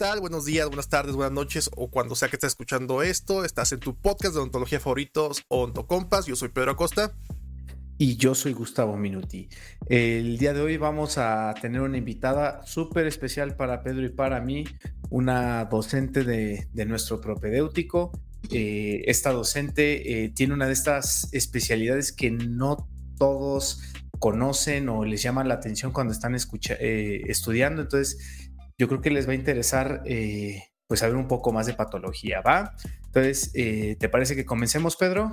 tal? Buenos días, buenas tardes, buenas noches o cuando sea que estés escuchando esto. Estás en tu podcast de odontología favoritos, Ontocompas. Yo soy Pedro Acosta. Y yo soy Gustavo Minuti. El día de hoy vamos a tener una invitada súper especial para Pedro y para mí, una docente de, nuestro propedéutico. Eh, esta docente eh, tiene una de estas especialidades que no todos conocen o les llaman la atención cuando están eh, estudiando. Entonces, yo creo que les va a interesar pues saber un poco más de patología, ¿va? Entonces, ¿te parece que comencemos, Pedro?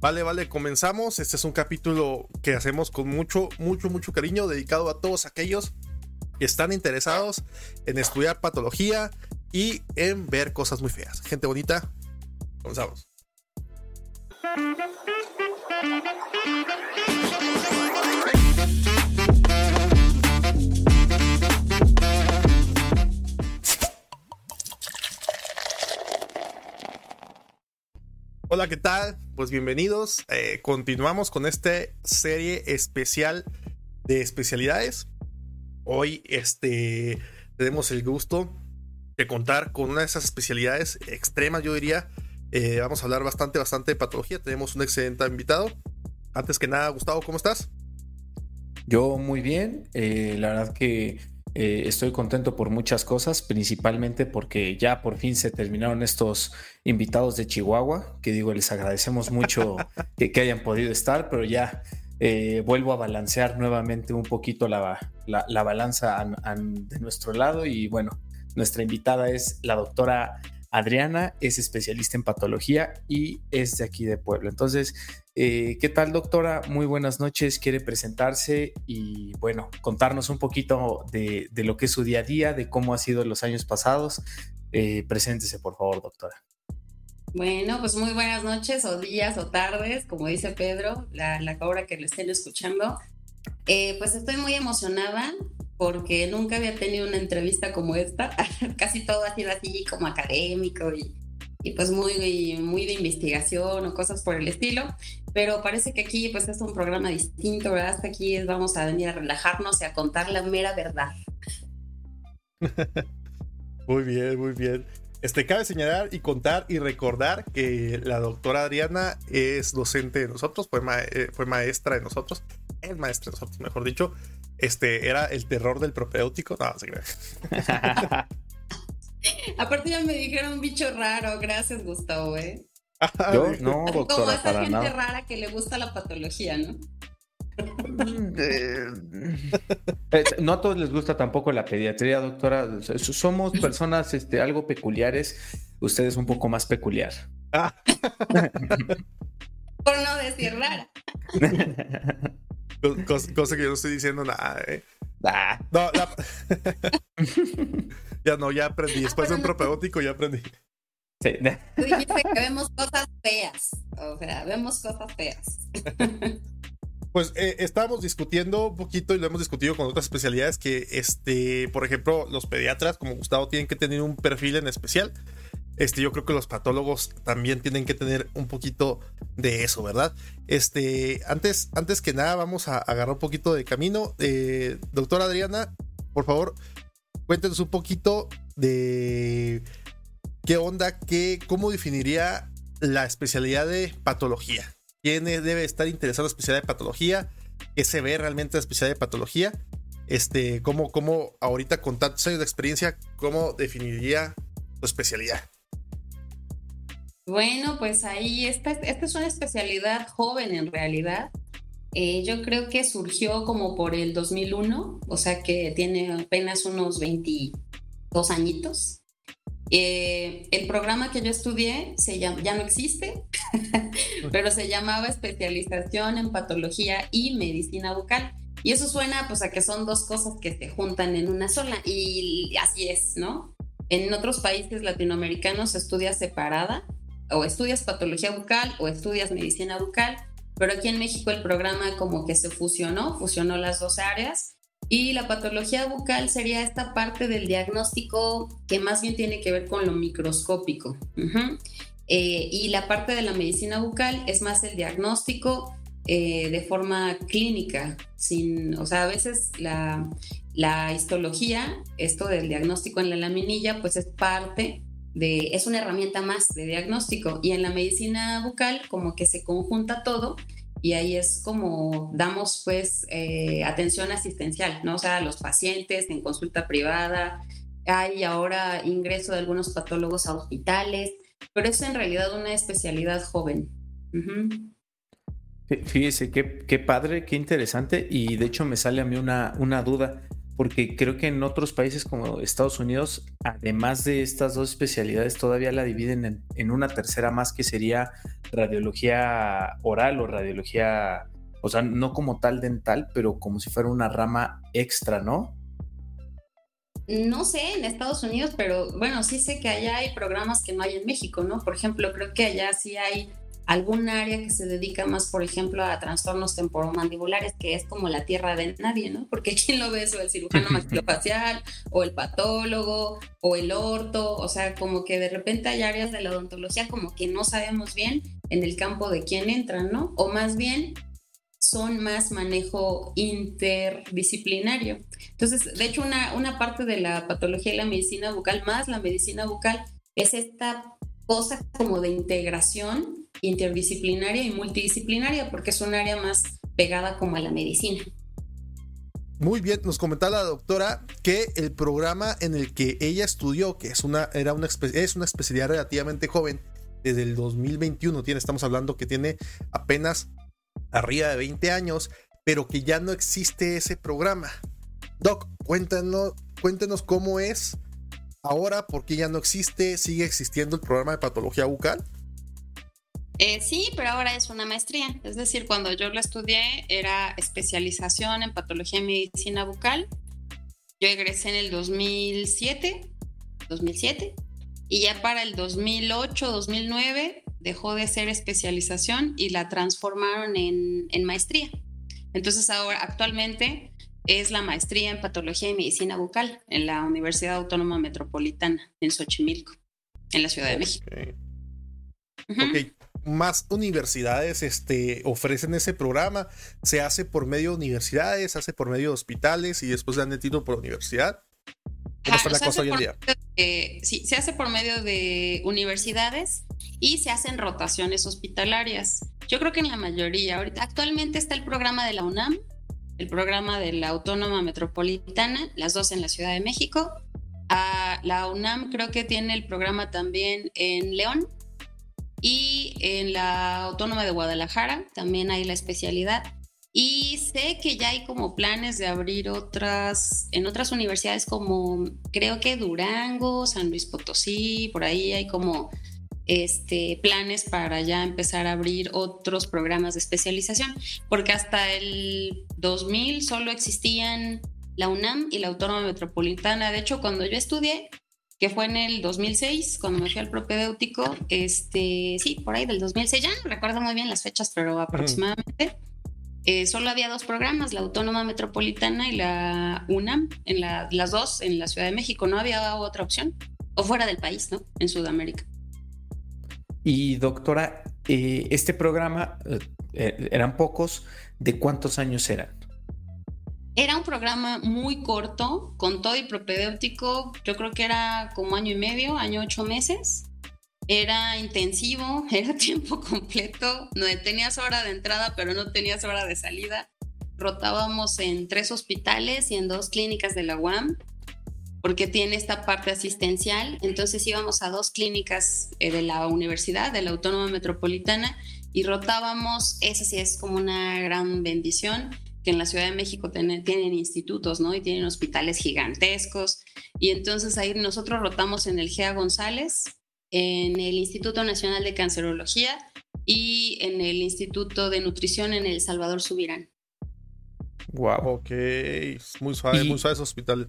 Vale, vale, comenzamos. Este es un capítulo que hacemos con mucho, mucho, mucho cariño, dedicado a todos aquellos que están interesados en estudiar patología y en ver cosas muy feas. Gente bonita, comenzamos. Hola, ¿qué tal? Pues bienvenidos. Eh, continuamos con esta serie especial de especialidades. Hoy este, tenemos el gusto de contar con una de esas especialidades extremas, yo diría. Eh, vamos a hablar bastante, bastante de patología. Tenemos un excelente invitado. Antes que nada, Gustavo, ¿cómo estás? Yo muy bien. Eh, la verdad que eh, estoy contento por muchas cosas, principalmente porque ya por fin se terminaron estos invitados de Chihuahua, que digo, les agradecemos mucho que, hayan podido estar, pero ya eh, vuelvo a balancear nuevamente un poquito la, balanza de nuestro lado y bueno, nuestra invitada es la doctora Adriana es especialista en patología y es de aquí de Puebla. Entonces, eh, ¿qué tal doctora? Muy buenas noches. Quiere presentarse y bueno, contarnos un poquito de, lo que es su día a día, de cómo ha sido los años pasados. Eh, preséntese, por favor, doctora. Bueno, pues muy buenas noches o días o tardes, como dice Pedro, la, la que lo estén escuchando. Eh, pues estoy muy emocionada porque nunca había tenido una entrevista como esta. Casi todo ha sido así como académico y, y, pues muy, muy de investigación o cosas por el estilo. Pero parece que aquí pues es un programa distinto, ¿verdad? Hasta aquí vamos a venir a relajarnos y a contar la mera verdad. muy bien, muy bien. Este, cabe señalar y contar y recordar que la doctora Adriana es docente de nosotros, fue, eh, fue maestra de nosotros, es maestra de nosotros, mejor dicho. Este, era el terror del propéutico. No, se Aparte ya me dijeron un bicho raro, gracias Gustavo, ¿eh? Yo no, doctora, Como esa gente rara que le gusta la patología, ¿no? Mm, eh, eh, no a todos les gusta tampoco la pediatría, doctora. Somos personas este, algo peculiares. Usted es un poco más peculiar. Por no decir rara. Cosa, que yo no estoy diciendo nada, ¿eh? No, ya no, ya aprendí. Después de un propedéutico ya aprendí. Sí. Tú dijiste que vemos cosas feas. O sea, vemos cosas feas. Pues eh, estábamos discutiendo un poquito y lo hemos discutido con otras especialidades que, este, por ejemplo, los pediatras, como Gustavo, tienen que tener un perfil en especial. Este, yo creo que los patólogos también tienen que tener un poquito de eso, ¿verdad? Este, antes, antes que nada, vamos a agarrar un poquito de camino. Eh, doctora Adriana, por favor, cuéntenos un poquito de qué onda, qué, cómo definiría la especialidad de patología. ¿Quién debe estar interesado en la especialidad de patología? ¿Qué se ve realmente la especialidad de patología? Este, ¿cómo, cómo ahorita con tantos años de experiencia, cómo definiría su especialidad? Bueno, pues ahí esta, esta es una especialidad joven en realidad. Eh, yo creo que surgió como por el 2001, o sea que tiene apenas unos 22 añitos. Eh, el programa que yo estudié se ya no existe, pero se llamaba especialización en patología y medicina bucal. Y eso suena pues a que son dos cosas que se juntan en una sola y así es, ¿no? En otros países latinoamericanos se estudia separada o estudias patología bucal o estudias medicina bucal, pero aquí en México el programa como que se fusionó, fusionó las dos áreas y la patología bucal sería esta parte del diagnóstico que más bien tiene que ver con lo microscópico. Eh, y la parte de la medicina bucal es más el diagnóstico eh, de forma clínica, sin, o sea, a veces la, la histología, esto del diagnóstico en la laminilla, pues es parte de, es una herramienta más de diagnóstico y en la medicina bucal como que se conjunta todo y ahí es como damos pues eh, atención asistencial, ¿no? O sea, a los pacientes en consulta privada, hay ahora ingreso de algunos patólogos a hospitales, pero es en realidad una especialidad joven. Fíjese, qué, qué, padre, qué interesante y de hecho me sale a mí una, una duda porque creo que en otros países como Estados Unidos, además de estas dos especialidades, todavía la dividen en, una tercera más que sería radiología oral o radiología, o sea, no como tal dental, pero como si fuera una rama extra, ¿no? No sé en Estados Unidos, pero bueno, sí sé que allá hay programas que no hay en México, ¿no? Por ejemplo, creo que allá sí hay algún área que se dedica más, por ejemplo, a trastornos temporomandibulares, que es como la tierra de nadie, ¿no? Porque ¿quién lo ve eso? El cirujano maxilofacial, o el patólogo, o el orto, o sea, como que de repente hay áreas de la odontología como que no sabemos bien en el campo de quién entran, ¿no? O más bien son más manejo interdisciplinario. Entonces, de hecho, una, una parte de la patología y la medicina bucal, más la medicina bucal, es esta cosa como de integración interdisciplinaria y multidisciplinaria, porque es un área más pegada como a la medicina. Muy bien, nos comentaba la doctora que el programa en el que ella estudió, que es una, era una, es una especialidad relativamente joven, desde el 2021 tiene, estamos hablando que tiene apenas arriba de 20 años, pero que ya no existe ese programa. Doc, cuéntanos, cuéntenos cómo es ahora, por qué ya no existe, sigue existiendo el programa de patología bucal. Eh, sí, pero ahora es una maestría. Es decir, cuando yo lo estudié era especialización en patología y medicina bucal. Yo egresé en el 2007, 2007, y ya para el 2008, 2009 dejó de ser especialización y la transformaron en, en maestría. Entonces ahora actualmente es la maestría en patología y medicina bucal en la Universidad Autónoma Metropolitana en Xochimilco, en la Ciudad de México. Ok, más universidades este, ofrecen ese programa. Se hace por medio de universidades, se hace por medio de hospitales y después dan el título por universidad. ¿Cómo está la cosa hoy en día? sí, se hace por medio de universidades y se hacen rotaciones hospitalarias. Yo creo que en la mayoría, ahorita actualmente está el programa de la UNAM, el programa de la Autónoma Metropolitana, las dos en la Ciudad de México. Ah, la UNAM creo que tiene el programa también en León y en la Autónoma de Guadalajara también hay la especialidad. Y sé que ya hay como planes de abrir otras, en otras universidades como creo que Durango, San Luis Potosí, por ahí hay como este, planes para ya empezar a abrir otros programas de especialización, porque hasta el 2000 solo existían la UNAM y la Autónoma Metropolitana. De hecho, cuando yo estudié, que fue en el 2006, cuando me fui al propedéutico, este, sí, por ahí del 2006, ya no recuerdo muy bien las fechas, pero aproximadamente, eh, solo había dos programas, la Autónoma Metropolitana y la UNAM, en las dos en la Ciudad de México, no había otra opción, o fuera del país, ¿no? En Sudamérica. Y doctora, eh, este programa, eh, eran pocos, ¿de cuántos años eran? Era un programa muy corto, con todo y propedéutico, yo creo que era como año y medio, año ocho meses. Era intensivo, era tiempo completo, no tenías hora de entrada, pero no tenías hora de salida. Rotábamos en tres hospitales y en dos clínicas de la UAM, porque tiene esta parte asistencial. Entonces íbamos a dos clínicas eh, de la universidad, de la Autónoma Metropolitana, y rotábamos, esa sí es como una gran bendición que en la Ciudad de México tienen, institutos, ¿no? Y tienen hospitales gigantescos. Y entonces ahí nosotros rotamos en el GEA González, en el Instituto Nacional de Cancerología y en el Instituto de Nutrición en El Salvador Subirán. Wow. Ok, muy suave, muy suave ese hospital.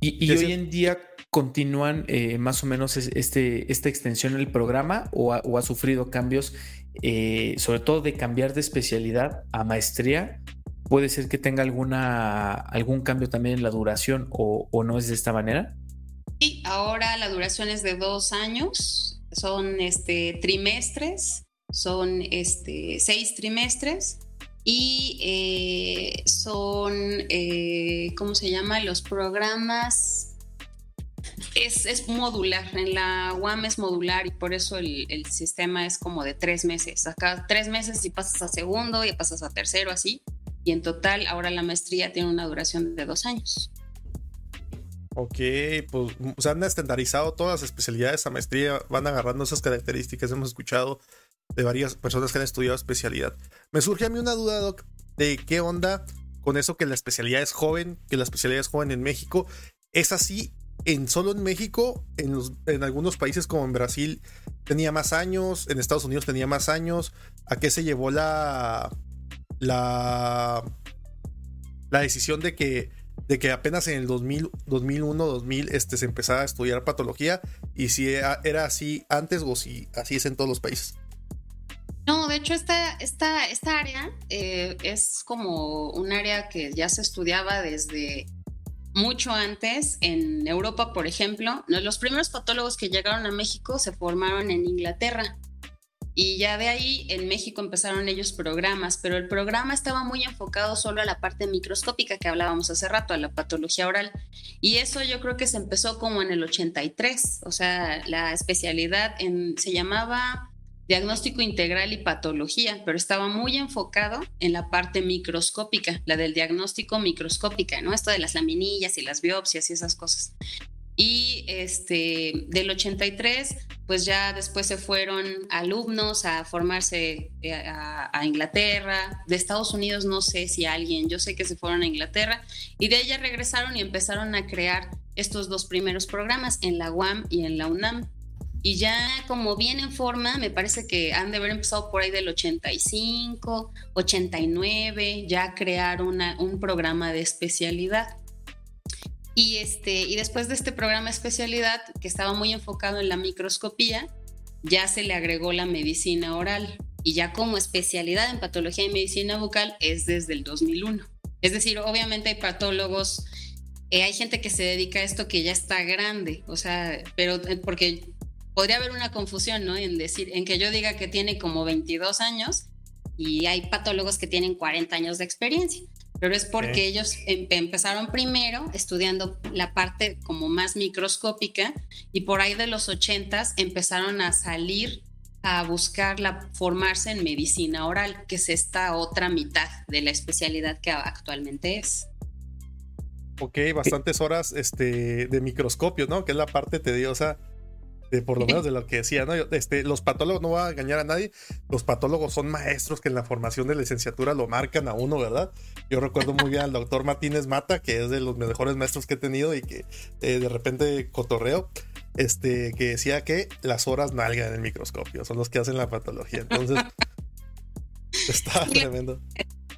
¿Y, hoy en día continúan eh, más o menos este, esta extensión del programa o ha, sufrido cambios, eh, sobre todo de cambiar de especialidad a maestría puede ser que tenga alguna, algún cambio también en la duración o, no es de esta manera? Sí, ahora la duración es de dos años, son este, trimestres, son este, seis trimestres y eh, son, eh, ¿cómo se llama? Los programas es, modular, en la UAM es modular y por eso el, sistema es como de tres meses. Acá tres meses y pasas a segundo y pasas a tercero, así. Y en total, ahora la maestría tiene una duración de dos años. Ok, pues se han estandarizado todas las especialidades a maestría, van agarrando esas características. Hemos escuchado de varias personas que han estudiado especialidad. Me surge a mí una duda, Doc, de qué onda con eso que la especialidad es joven, que la especialidad es joven en México. ¿Es así en solo en México, en, los, en algunos países como en Brasil tenía más años, en Estados Unidos tenía más años. ¿A qué se llevó la la la decisión de que de que apenas en el 2000, 2001, 2000 este, se empezaba a estudiar patología y si era, así antes o si así es en todos los países? No, de hecho esta, esta, esta área eh, es como un área que ya se estudiaba desde mucho antes, en Europa, por ejemplo, los primeros patólogos que llegaron a México se formaron en Inglaterra. Y ya de ahí en México empezaron ellos programas, pero el programa estaba muy enfocado solo a la parte microscópica que hablábamos hace rato, a la patología oral. Y eso yo creo que se empezó como en el 83, o sea, la especialidad en, se llamaba diagnóstico integral y patología, pero estaba muy enfocado en la parte microscópica, la del diagnóstico microscópica, ¿no? Esto de las laminillas y las biopsias y esas cosas. Y este, del 83, pues ya después se fueron alumnos a formarse eh, a, Inglaterra. De Estados Unidos no sé si alguien, yo sé que se fueron a Inglaterra. Y de ella regresaron y empezaron a crear estos dos primeros programas en la UAM y en la UNAM. Y ya como bien en forma, me parece que han de haber empezado por ahí del 85, 89, ya crear una, un programa de especialidad. Y, este, y después de este programa especialidad, que estaba muy enfocado en la microscopía, ya se le agregó la medicina oral. Y ya como especialidad en patología y medicina bucal es desde el 2001. Es decir, obviamente hay patólogos, eh, hay gente que se dedica a esto que ya está grande, o sea, pero eh, porque podría haber una confusión, ¿no? En decir, en que yo diga que tiene como 22 años y hay patólogos que tienen 40 años de experiencia, pero es porque ellos em, empezaron primero estudiando la parte como más microscópica y por ahí de los 80 empezaron a salir a buscar la, formarse en medicina oral, que es esta otra mitad de la especialidad que actualmente es. Ok, bastantes horas este, de microscopio, ¿no? Que es la parte tediosa por lo menos de lo que decía, ¿no? Este, los patólogos no va a engañar a nadie, los patólogos son maestros que en la formación de licenciatura lo marcan a uno, ¿verdad? Yo recuerdo muy bien al doctor Martínez Mata, que es de los mejores maestros que he tenido y que eh, de repente cotorreo, este, que decía que las horas nalgan en el microscopio, son los que hacen la patología. Entonces, está tremendo.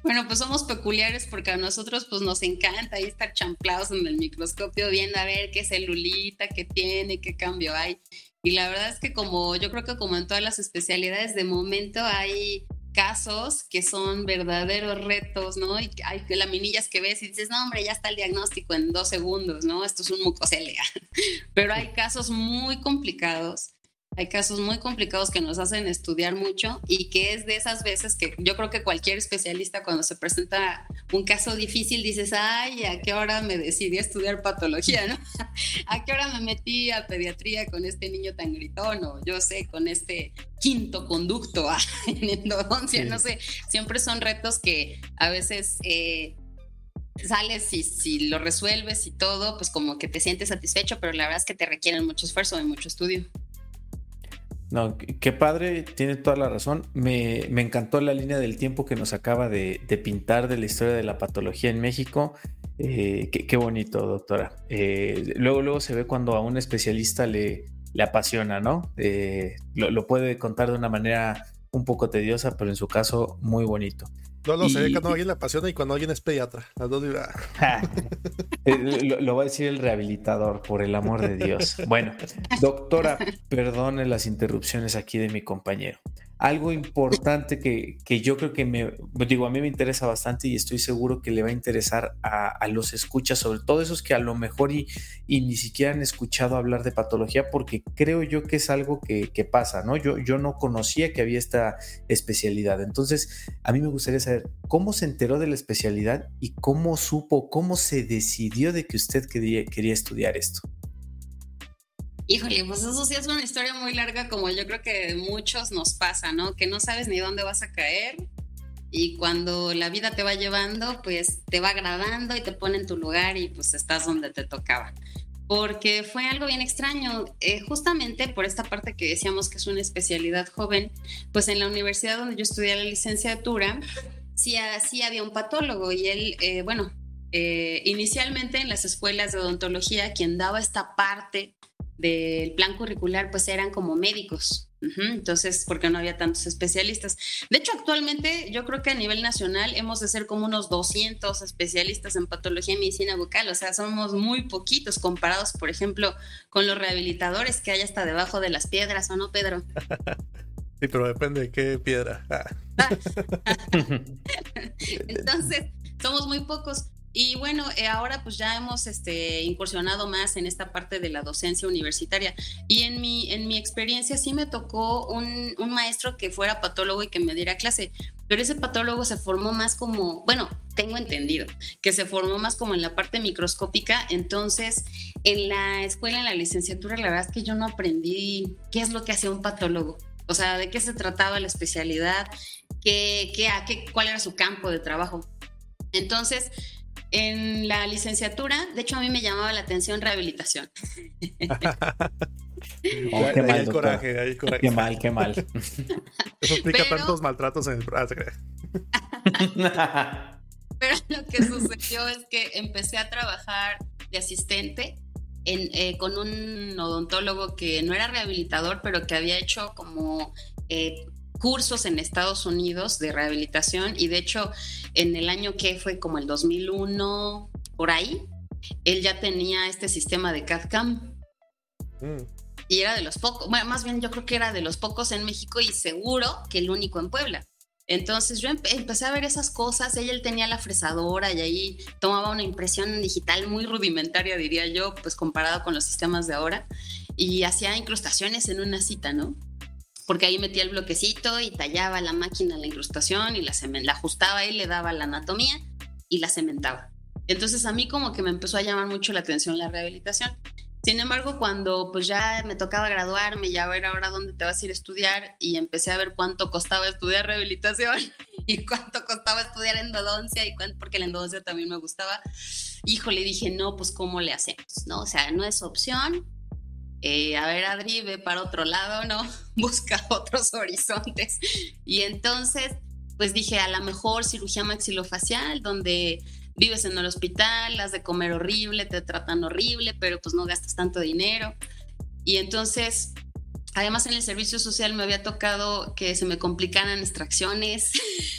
Bueno, pues somos peculiares porque a nosotros pues nos encanta estar champlados en el microscopio viendo a ver qué celulita, qué tiene, qué cambio hay. Y la verdad es que como yo creo que como en todas las especialidades de momento hay casos que son verdaderos retos, ¿no? Y hay laminillas que ves y dices, no, hombre, ya está el diagnóstico en dos segundos, ¿no? Esto es un mucocelia. Pero hay casos muy complicados hay casos muy complicados que nos hacen estudiar mucho y que es de esas veces que yo creo que cualquier especialista cuando se presenta un caso difícil dices, ay, ¿a qué hora me decidí a estudiar patología, no? ¿A qué hora me metí a pediatría con este niño tan gritón o yo sé, con este quinto conducto en endodoncia? No sé, siempre son retos que a veces... Eh, sales y si lo resuelves y todo, pues como que te sientes satisfecho, pero la verdad es que te requieren mucho esfuerzo y mucho estudio. No, qué padre, tiene toda la razón. Me, encantó la línea del tiempo que nos acaba de, pintar de la historia de la patología en México. Eh, qué, bonito, doctora. Eh, luego, luego se ve cuando a un especialista le, le apasiona, ¿no? Eh, lo, lo, puede contar de una manera un poco tediosa, pero en su caso muy bonito. No, no, se ve cuando alguien le apasiona y cuando alguien es pediatra. Eh, lo, va a decir el rehabilitador, por el amor de Dios. Bueno, doctora, perdone las interrupciones aquí de mi compañero. Algo importante que, que, yo creo que me, digo, a mí me interesa bastante y estoy seguro que le va a interesar a, los escuchas, sobre todo esos que a lo mejor y, y, ni siquiera han escuchado hablar de patología, porque creo yo que es algo que, que, pasa, ¿no? Yo, yo no conocía que había esta especialidad. Entonces, a mí me gustaría saber cómo se enteró de la especialidad y cómo supo, cómo se decidió de que usted quería, quería estudiar esto. Híjole, pues eso sí es una historia muy larga como yo creo que muchos nos pasa, ¿no? Que no sabes ni dónde vas a caer y cuando la vida te va llevando, pues te va agradando y te pone en tu lugar y pues estás donde te tocaba. Porque fue algo bien extraño, eh, justamente por esta parte que decíamos que es una especialidad joven, pues en la universidad donde yo estudié la licenciatura, sí, sí había un patólogo y él, eh, bueno, eh, inicialmente en las escuelas de odontología, quien daba esta parte del plan curricular pues eran como médicos. Entonces, porque no había tantos especialistas. De hecho, actualmente yo creo que a nivel nacional hemos de ser como unos 200 especialistas en patología y medicina bucal. O sea, somos muy poquitos comparados, por ejemplo, con los rehabilitadores que hay hasta debajo de las piedras, ¿o no, Pedro? Sí, pero depende de qué piedra. Ah. Entonces, somos muy pocos. Y bueno, eh, ahora pues ya hemos este, incursionado más en esta parte de la docencia universitaria. Y en mi, en mi experiencia sí me tocó un, un maestro que fuera patólogo y que me diera clase, pero ese patólogo se formó más como, bueno, tengo entendido, que se formó más como en la parte microscópica. Entonces, en la escuela, en la licenciatura, la verdad es que yo no aprendí qué es lo que hacía un patólogo. O sea, de qué se trataba la especialidad, qué, qué, qué, cuál era su campo de trabajo. Entonces, en la licenciatura, de hecho a mí me llamaba la atención rehabilitación. Oh, qué mal, coraje, coraje. Qué mal, qué mal. Eso explica tantos maltratos en el... Pero lo que sucedió es que empecé a trabajar de asistente eh, con un odontólogo que no era rehabilitador, pero que había hecho como eh, cursos en Estados Unidos de rehabilitación y de hecho en el año que fue como el 2001, por ahí, él ya tenía este sistema de CAD-CAM. Mm. Y era de los pocos, bueno, más bien yo creo que era de los pocos en México y seguro que el único en Puebla. Entonces yo empecé a ver esas cosas, ella él tenía la fresadora y ahí tomaba una impresión digital muy rudimentaria, diría yo, pues comparado con los sistemas de ahora, y hacía incrustaciones en una cita, ¿no? Porque ahí metía el bloquecito y tallaba la máquina la incrustación y la, la ajustaba y le daba la anatomía y la cementaba. Entonces a mí como que me empezó a llamar mucho la atención la rehabilitación. Sin embargo, cuando pues ya me tocaba graduarme, ya ver ahora dónde te vas a ir a estudiar y empecé a ver cuánto costaba estudiar rehabilitación y cuánto costaba estudiar endodoncia y cuánto, porque la endodoncia también me gustaba, híjole, dije, no, pues cómo le hacemos, ¿no? O sea, no es opción, eh, a ver, Adri, ve para otro lado, ¿no? Busca otros horizontes. Y entonces, pues dije, a lo mejor cirugía maxilofacial, donde vives en el hospital, has de comer horrible, te tratan horrible, pero pues no gastas tanto dinero. Y entonces, además en el servicio social me había tocado que se me complicaran extracciones.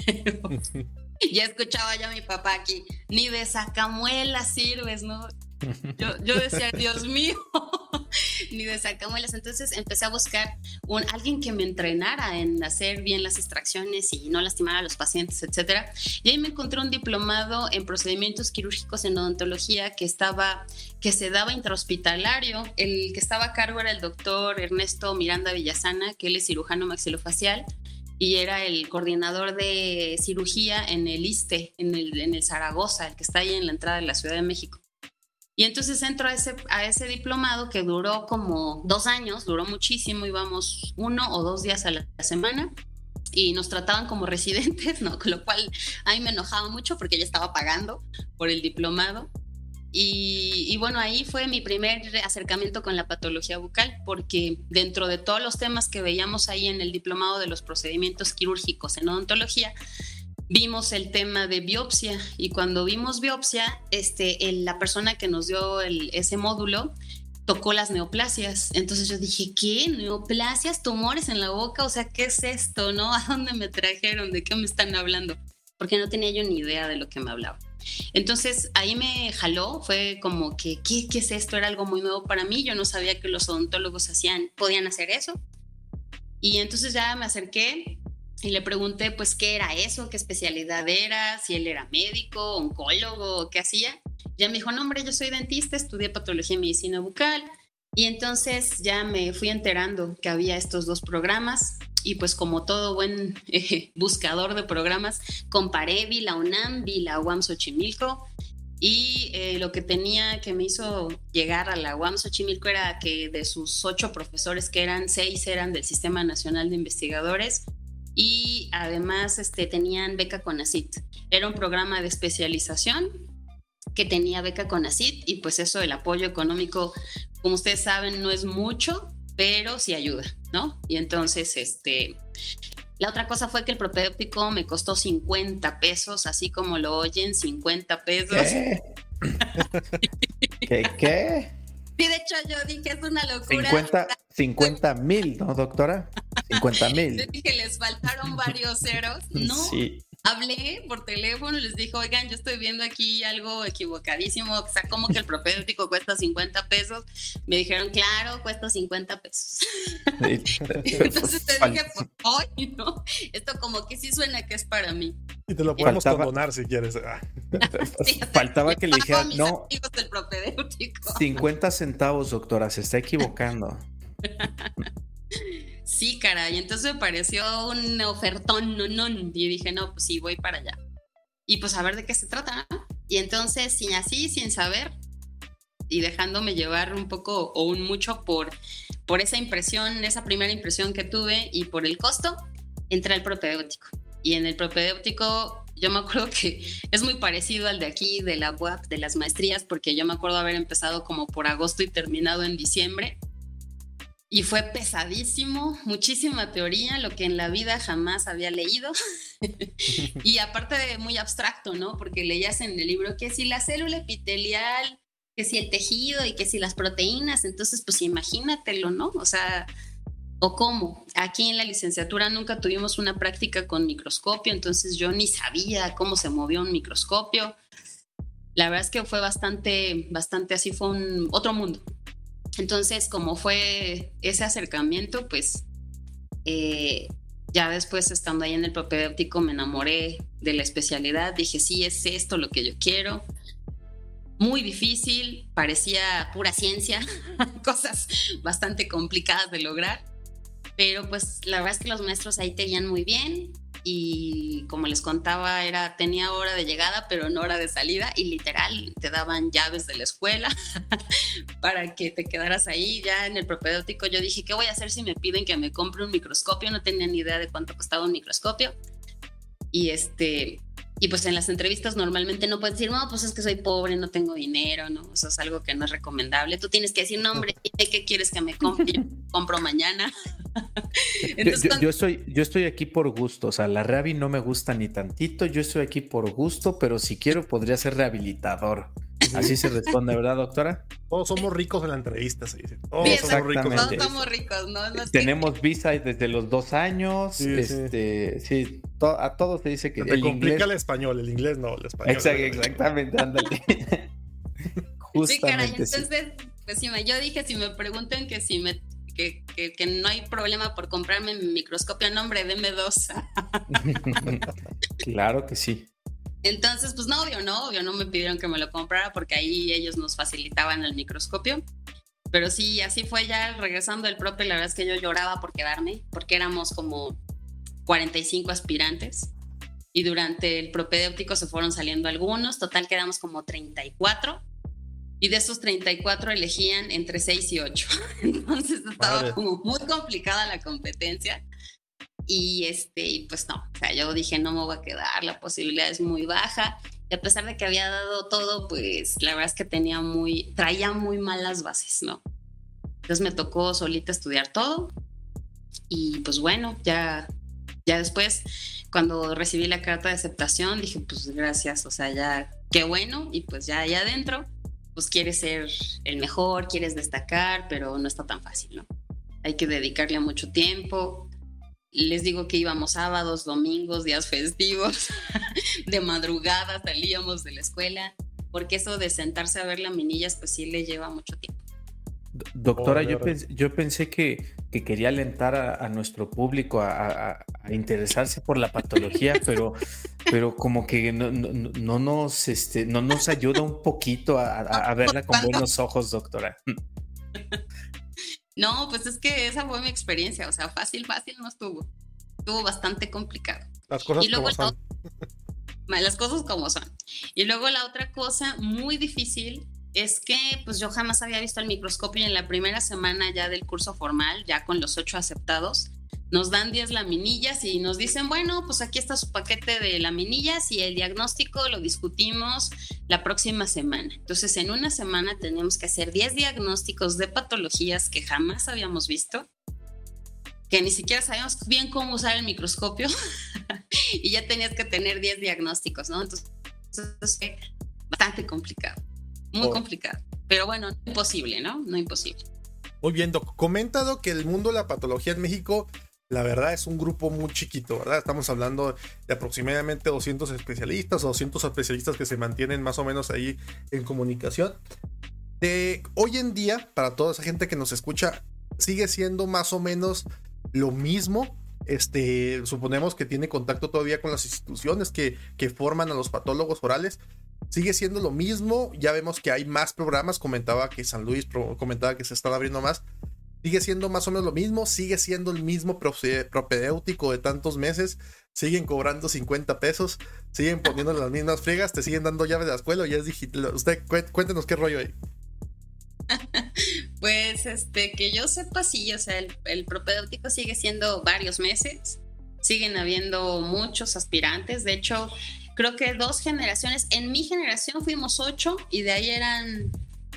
ya escuchaba yo a mi papá aquí, ni de sacamuela sirves, ¿no? Yo, decía, Dios mío, ni de sacamuelas. Entonces empecé a buscar un, alguien que me entrenara en hacer bien las extracciones y no lastimar a los pacientes, etcétera. Y ahí me encontré un diplomado en procedimientos quirúrgicos en odontología que estaba, que se daba intrahospitalario. El que estaba a cargo era el doctor Ernesto Miranda Villasana, que él es cirujano maxilofacial y era el coordinador de cirugía en el ISTE, en el, en el Zaragoza, el que está ahí en la entrada de la Ciudad de México. Y entonces entro a ese, a ese diplomado que duró como dos años, duró muchísimo, íbamos uno o dos días a la semana y nos trataban como residentes, ¿no? Con lo cual a mí me enojaba mucho porque ya estaba pagando por el diplomado. Y, y, bueno, ahí fue mi primer acercamiento con la patología bucal, porque dentro de todos los temas que veíamos ahí en el diplomado de los procedimientos quirúrgicos en odontología, vimos el tema de biopsia y cuando vimos biopsia, este, la persona que nos dio ese módulo tocó las neoplasias. Entonces yo dije, ¿qué? ¿Neoplasias? ¿Tumores en la boca? O sea, ¿qué es esto? ¿No? ¿A dónde me trajeron? ¿De qué me están hablando? Porque no tenía yo ni idea de lo que me hablaba. Entonces ahí me jaló, fue como que, ¿qué, ¿qué es esto? Era algo muy nuevo para mí, yo no sabía que los odontólogos hacían, podían hacer eso. Y entonces ya me acerqué y le pregunté pues qué era eso, qué especialidad era, si él era médico, oncólogo, qué hacía. Ya me dijo, no hombre, yo soy dentista, estudié patología y medicina bucal. Y entonces ya me fui enterando que había estos dos programas y pues como todo buen eh, buscador de programas, comparé, vi la UNAM, vi la UAM Xochimilco y eh, lo que tenía que me hizo llegar a la UAM Xochimilco era que de sus ocho profesores que eran, seis eran del Sistema Nacional de Investigadores y además este, tenían beca con ACIT. Era un programa de especialización que tenía beca con ACIT y pues eso, el apoyo económico, como ustedes saben, no es mucho, pero sí ayuda, ¿no? Y entonces, este, la otra cosa fue que el propedéutico me costó 50 pesos, así como lo oyen, 50 pesos. ¿Qué? ¿Qué? ¿Qué? Sí, de hecho yo dije, es una locura. 50 mil, ¿no, doctora? 50 mil. Yo dije, les faltaron varios ceros. No, sí hablé por teléfono les dije, oigan, yo estoy viendo aquí algo equivocadísimo, o sea, como que el propéutico cuesta 50 pesos. Me dijeron, claro, cuesta 50 pesos. Entonces te dije, pues hoy, ¿no? Esto como que sí suena que es para mí. Y te lo podemos condonar si quieres. Ah. Faltaba que le dijeran, no. 50 centavos, doctora, se está equivocando. Sí, caray. Entonces me pareció un ofertón, no, no. Y dije, no, pues sí, voy para allá. Y pues a ver de qué se trata. Y entonces, sin así, sin saber, y dejándome llevar un poco o un mucho por, por esa impresión, esa primera impresión que tuve y por el costo, entré al propedéutico. Y en el propedéutico yo me acuerdo que es muy parecido al de aquí, de la UAP, de las maestrías, porque yo me acuerdo haber empezado como por agosto y terminado en diciembre y fue pesadísimo, muchísima teoría, lo que en la vida jamás había leído. y aparte de muy abstracto, ¿no? Porque leías en el libro que si la célula epitelial, que si el tejido y que si las proteínas, entonces pues imagínatelo, ¿no? O sea, ¿o cómo? Aquí en la licenciatura nunca tuvimos una práctica con microscopio, entonces yo ni sabía cómo se movió un microscopio. La verdad es que fue bastante, bastante así, fue un otro mundo, entonces, como fue ese acercamiento, pues eh, ya después estando ahí en el propedéutico me enamoré de la especialidad, dije, sí, es esto lo que yo quiero. Muy difícil, parecía pura ciencia, cosas bastante complicadas de lograr, pero pues la verdad es que los maestros ahí te guían muy bien, y como les contaba, era, tenía hora de llegada, pero no hora de salida y literal te daban llaves de la escuela para que te quedaras ahí. Ya en el propedéutico yo dije, ¿qué voy a hacer si me piden que me compre un microscopio? No tenía ni idea de cuánto costaba un microscopio. Y este, y pues en las entrevistas normalmente no puedes decir, no, pues es que soy pobre, no tengo dinero, ¿no? Eso es algo que no es recomendable. Tú tienes que decir, no, hombre, ¿qué quieres que me compre? Yo compro mañana. yo, estoy, yo estoy aquí por gusto, o sea, la Reavi no me gusta ni tantito, yo estoy aquí por gusto, pero si quiero podría ser rehabilitador. Así se responde, ¿verdad, doctora? Todos somos ricos en la entrevista, se dice. Todos somos ricos. Todos somos ricos, ¿no? Tenemos visa desde los dos años. este, sí, a todos se dice que. te complica el español, el inglés no, el español. exactamente, ándale. Justamente, sí, caray, entonces, pues sí, yo dije, si me preguntan que si me que, que, no hay problema por comprarme mi microscopio, no, hombre, deme dos. claro que sí. Entonces, pues no, obvio, no, obvio, no me pidieron que me lo comprara porque ahí ellos nos facilitaban el microscopio. Pero sí, así fue ya regresando el propio, la verdad es que yo lloraba por quedarme, porque éramos como 45 aspirantes y durante el propedéutico se fueron saliendo algunos, total quedamos como 34 y de esos 34 elegían entre 6 y 8. Entonces estaba como muy complicada la competencia. Y este, y pues no, o sea, yo dije, no me voy a quedar, la posibilidad es muy baja. Y a pesar de que había dado todo, pues la verdad es que tenía muy, traía muy malas bases, ¿no? Entonces me tocó solita estudiar todo. Y pues bueno, ya, ya después, cuando recibí la carta de aceptación, dije, pues gracias, o sea, ya, qué bueno. Y pues ya allá adentro pues quieres ser el mejor, quieres destacar, pero no está tan fácil, ¿no? Hay que dedicarle mucho tiempo. Les digo que íbamos sábados, domingos, días festivos, de madrugada salíamos de la escuela, porque eso de sentarse a ver la minillas, pues sí le lleva mucho tiempo. Doctora, yo, pensé, yo pensé que que quería alentar a, nuestro público a, interesarse por la patología, pero, pero como que no, no, nos, este, no nos ayuda un poquito a, verla con buenos ojos, doctora. No, pues es que esa fue mi experiencia, o sea, fácil, fácil no estuvo, estuvo bastante complicado. Las cosas como son. Las cosas como son. Y luego la otra cosa muy difícil es que pues yo jamás había visto el microscopio y en la primera semana ya del curso formal, ya con los ocho aceptados, nos dan 10 laminillas y nos dicen, bueno, pues aquí está su paquete de laminillas y el diagnóstico lo discutimos la próxima semana. Entonces, en una semana tenemos que hacer 10 diagnósticos de patologías que jamás habíamos visto, que ni siquiera sabíamos bien cómo usar el microscopio y ya tenías que tener 10 diagnósticos, ¿no? Entonces, fue bastante complicado. Muy oh. complicado. Pero bueno, no imposible, ¿no? No imposible. Muy bien, Doc. Comentado que el mundo de la patología en México, la verdad es un grupo muy chiquito, ¿verdad? Estamos hablando de aproximadamente 200 especialistas o 200 especialistas que se mantienen más o menos ahí en comunicación. De hoy en día, para toda esa gente que nos escucha, sigue siendo más o menos lo mismo. Este, suponemos que tiene contacto todavía con las instituciones que, que forman a los patólogos orales sigue siendo lo mismo. Ya vemos que hay más programas. Comentaba que San Luis comentaba que se están abriendo más. Sigue siendo más o menos lo mismo. Sigue siendo el mismo propedéutico de tantos meses. Siguen cobrando 50 pesos. Siguen poniendo las mismas friegas. Te siguen dando llave de la escuela. Ya es digital. Usted cuéntenos qué rollo hay. Pues este, que yo sepa, sí, o sea, el, el propedéutico sigue siendo varios meses. Siguen habiendo muchos aspirantes. De hecho, creo que dos generaciones. En mi generación fuimos ocho y de ahí eran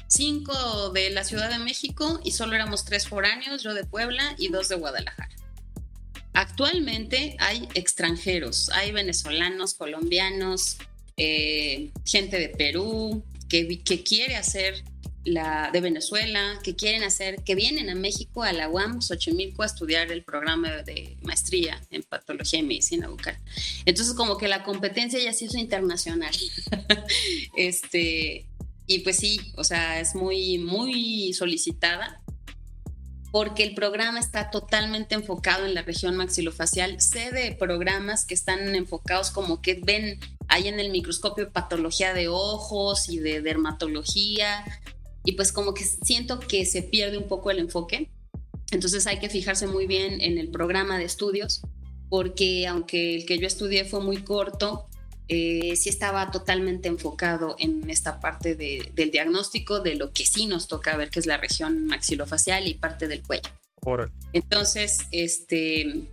cinco de la Ciudad de México y solo éramos tres foráneos, yo de Puebla y dos de Guadalajara. Actualmente hay extranjeros, hay venezolanos, colombianos, eh, gente de Perú que, que quiere hacer la de Venezuela, que quieren hacer, que vienen a México, a la UAM Xochimilco a estudiar el programa de maestría en patología y medicina bucal. Entonces, como que la competencia ya se hizo internacional. este, y pues sí, o sea, es muy, muy solicitada porque el programa está totalmente enfocado en la región maxilofacial. Sé de programas que están enfocados como que ven ahí en el microscopio patología de ojos y de dermatología, y pues como que siento que se pierde un poco el enfoque. Entonces hay que fijarse muy bien en el programa de estudios, porque aunque el que yo estudié fue muy corto, eh, sí estaba totalmente enfocado en esta parte del diagnóstico de lo que sí nos toca ver, que es la región maxilofacial y parte del cuello. Entonces, este,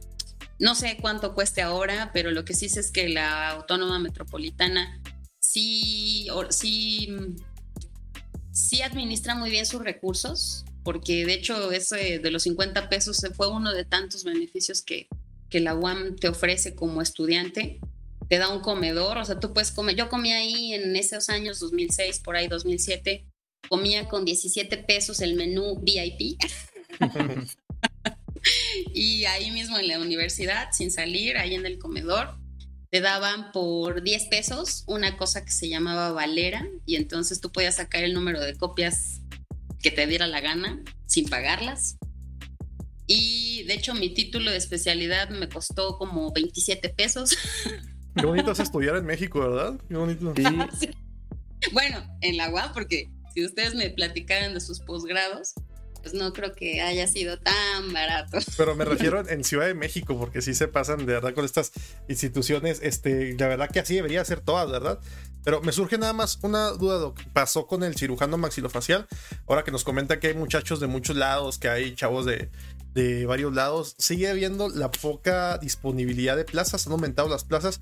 no sé cuánto cueste ahora, pero lo que sí sé es que la Autónoma Metropolitana sí, sí sí administra muy bien sus recursos, porque de hecho ese de los 50 pesos fue uno de tantos beneficios que, que la UAM te ofrece como estudiante. Te da un comedor, o sea, tú puedes comer. Yo comía ahí en esos años, 2006, por ahí 2007, comía con 17 pesos el menú VIP. y ahí mismo en la universidad, sin salir, ahí en el comedor, te daban por 10 pesos una cosa que se llamaba Valera y entonces tú podías sacar el número de copias que te diera la gana sin pagarlas. Y de hecho mi título de especialidad me costó como 27 pesos. Qué bonito es estudiar en México, ¿verdad? Qué bonito. Bueno, en la UAP, porque si ustedes me platicaran de sus posgrados, pues no creo que haya sido tan barato. Pero me refiero en Ciudad de México, porque sí se pasan de verdad con estas instituciones. Este, la verdad que así debería ser todas, ¿verdad? Pero me surge nada más una duda, lo que pasó con el cirujano maxilofacial. Ahora que nos comenta que hay muchachos de muchos lados, que hay chavos de, de varios lados, sigue habiendo la poca disponibilidad de plazas, han aumentado las plazas.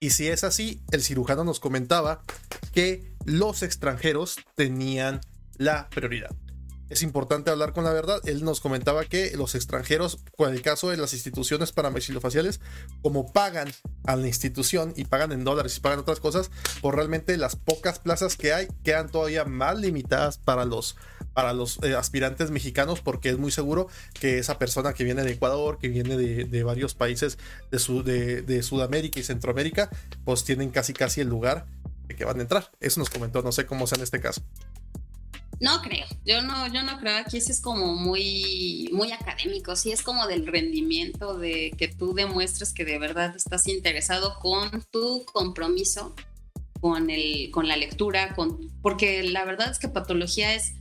Y si es así, el cirujano nos comentaba que los extranjeros tenían la prioridad es importante hablar con la verdad. Él nos comentaba que los extranjeros, con el caso de las instituciones para maxilofaciales, como pagan a la institución y pagan en dólares y pagan otras cosas, pues realmente las pocas plazas que hay quedan todavía más limitadas para los, para los eh, aspirantes mexicanos, porque es muy seguro que esa persona que viene de Ecuador, que viene de, varios países de, de, Sudamérica y Centroamérica, pues tienen casi casi el lugar de que van a entrar. Eso nos comentó, no sé cómo sea en este caso. No creo, yo no, yo no creo, aquí es como muy, muy académico, sí es como del rendimiento, de que tú demuestres que de verdad estás interesado con tu compromiso con, el, con la lectura, con, porque la verdad es que patología es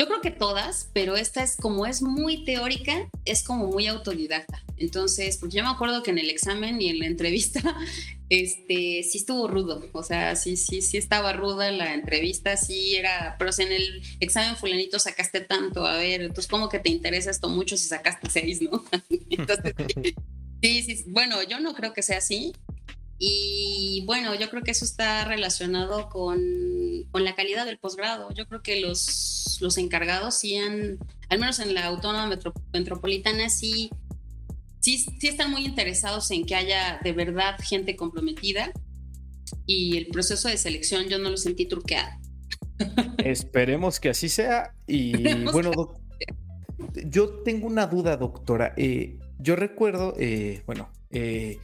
yo creo que todas, pero esta es como es muy teórica, es como muy autodidacta. Entonces, porque yo me acuerdo que en el examen y en la entrevista, este, sí estuvo rudo. O sea, sí, sí, sí estaba ruda la entrevista, sí era, pero si en el examen fulanito sacaste tanto, a ver, entonces como que te interesa esto mucho si sacaste seis, ¿no? entonces, sí, sí, bueno, yo no creo que sea así. Y bueno, yo creo que eso está relacionado con, con la calidad del posgrado. Yo creo que los, los encargados sí han, al menos en la Autónoma Metropolitana, sí, sí, sí están muy interesados en que haya de verdad gente comprometida. Y el proceso de selección yo no lo sentí truqueado. Esperemos que así sea. Y bueno, yo tengo una duda, doctora. Eh, yo recuerdo, eh, bueno, eh,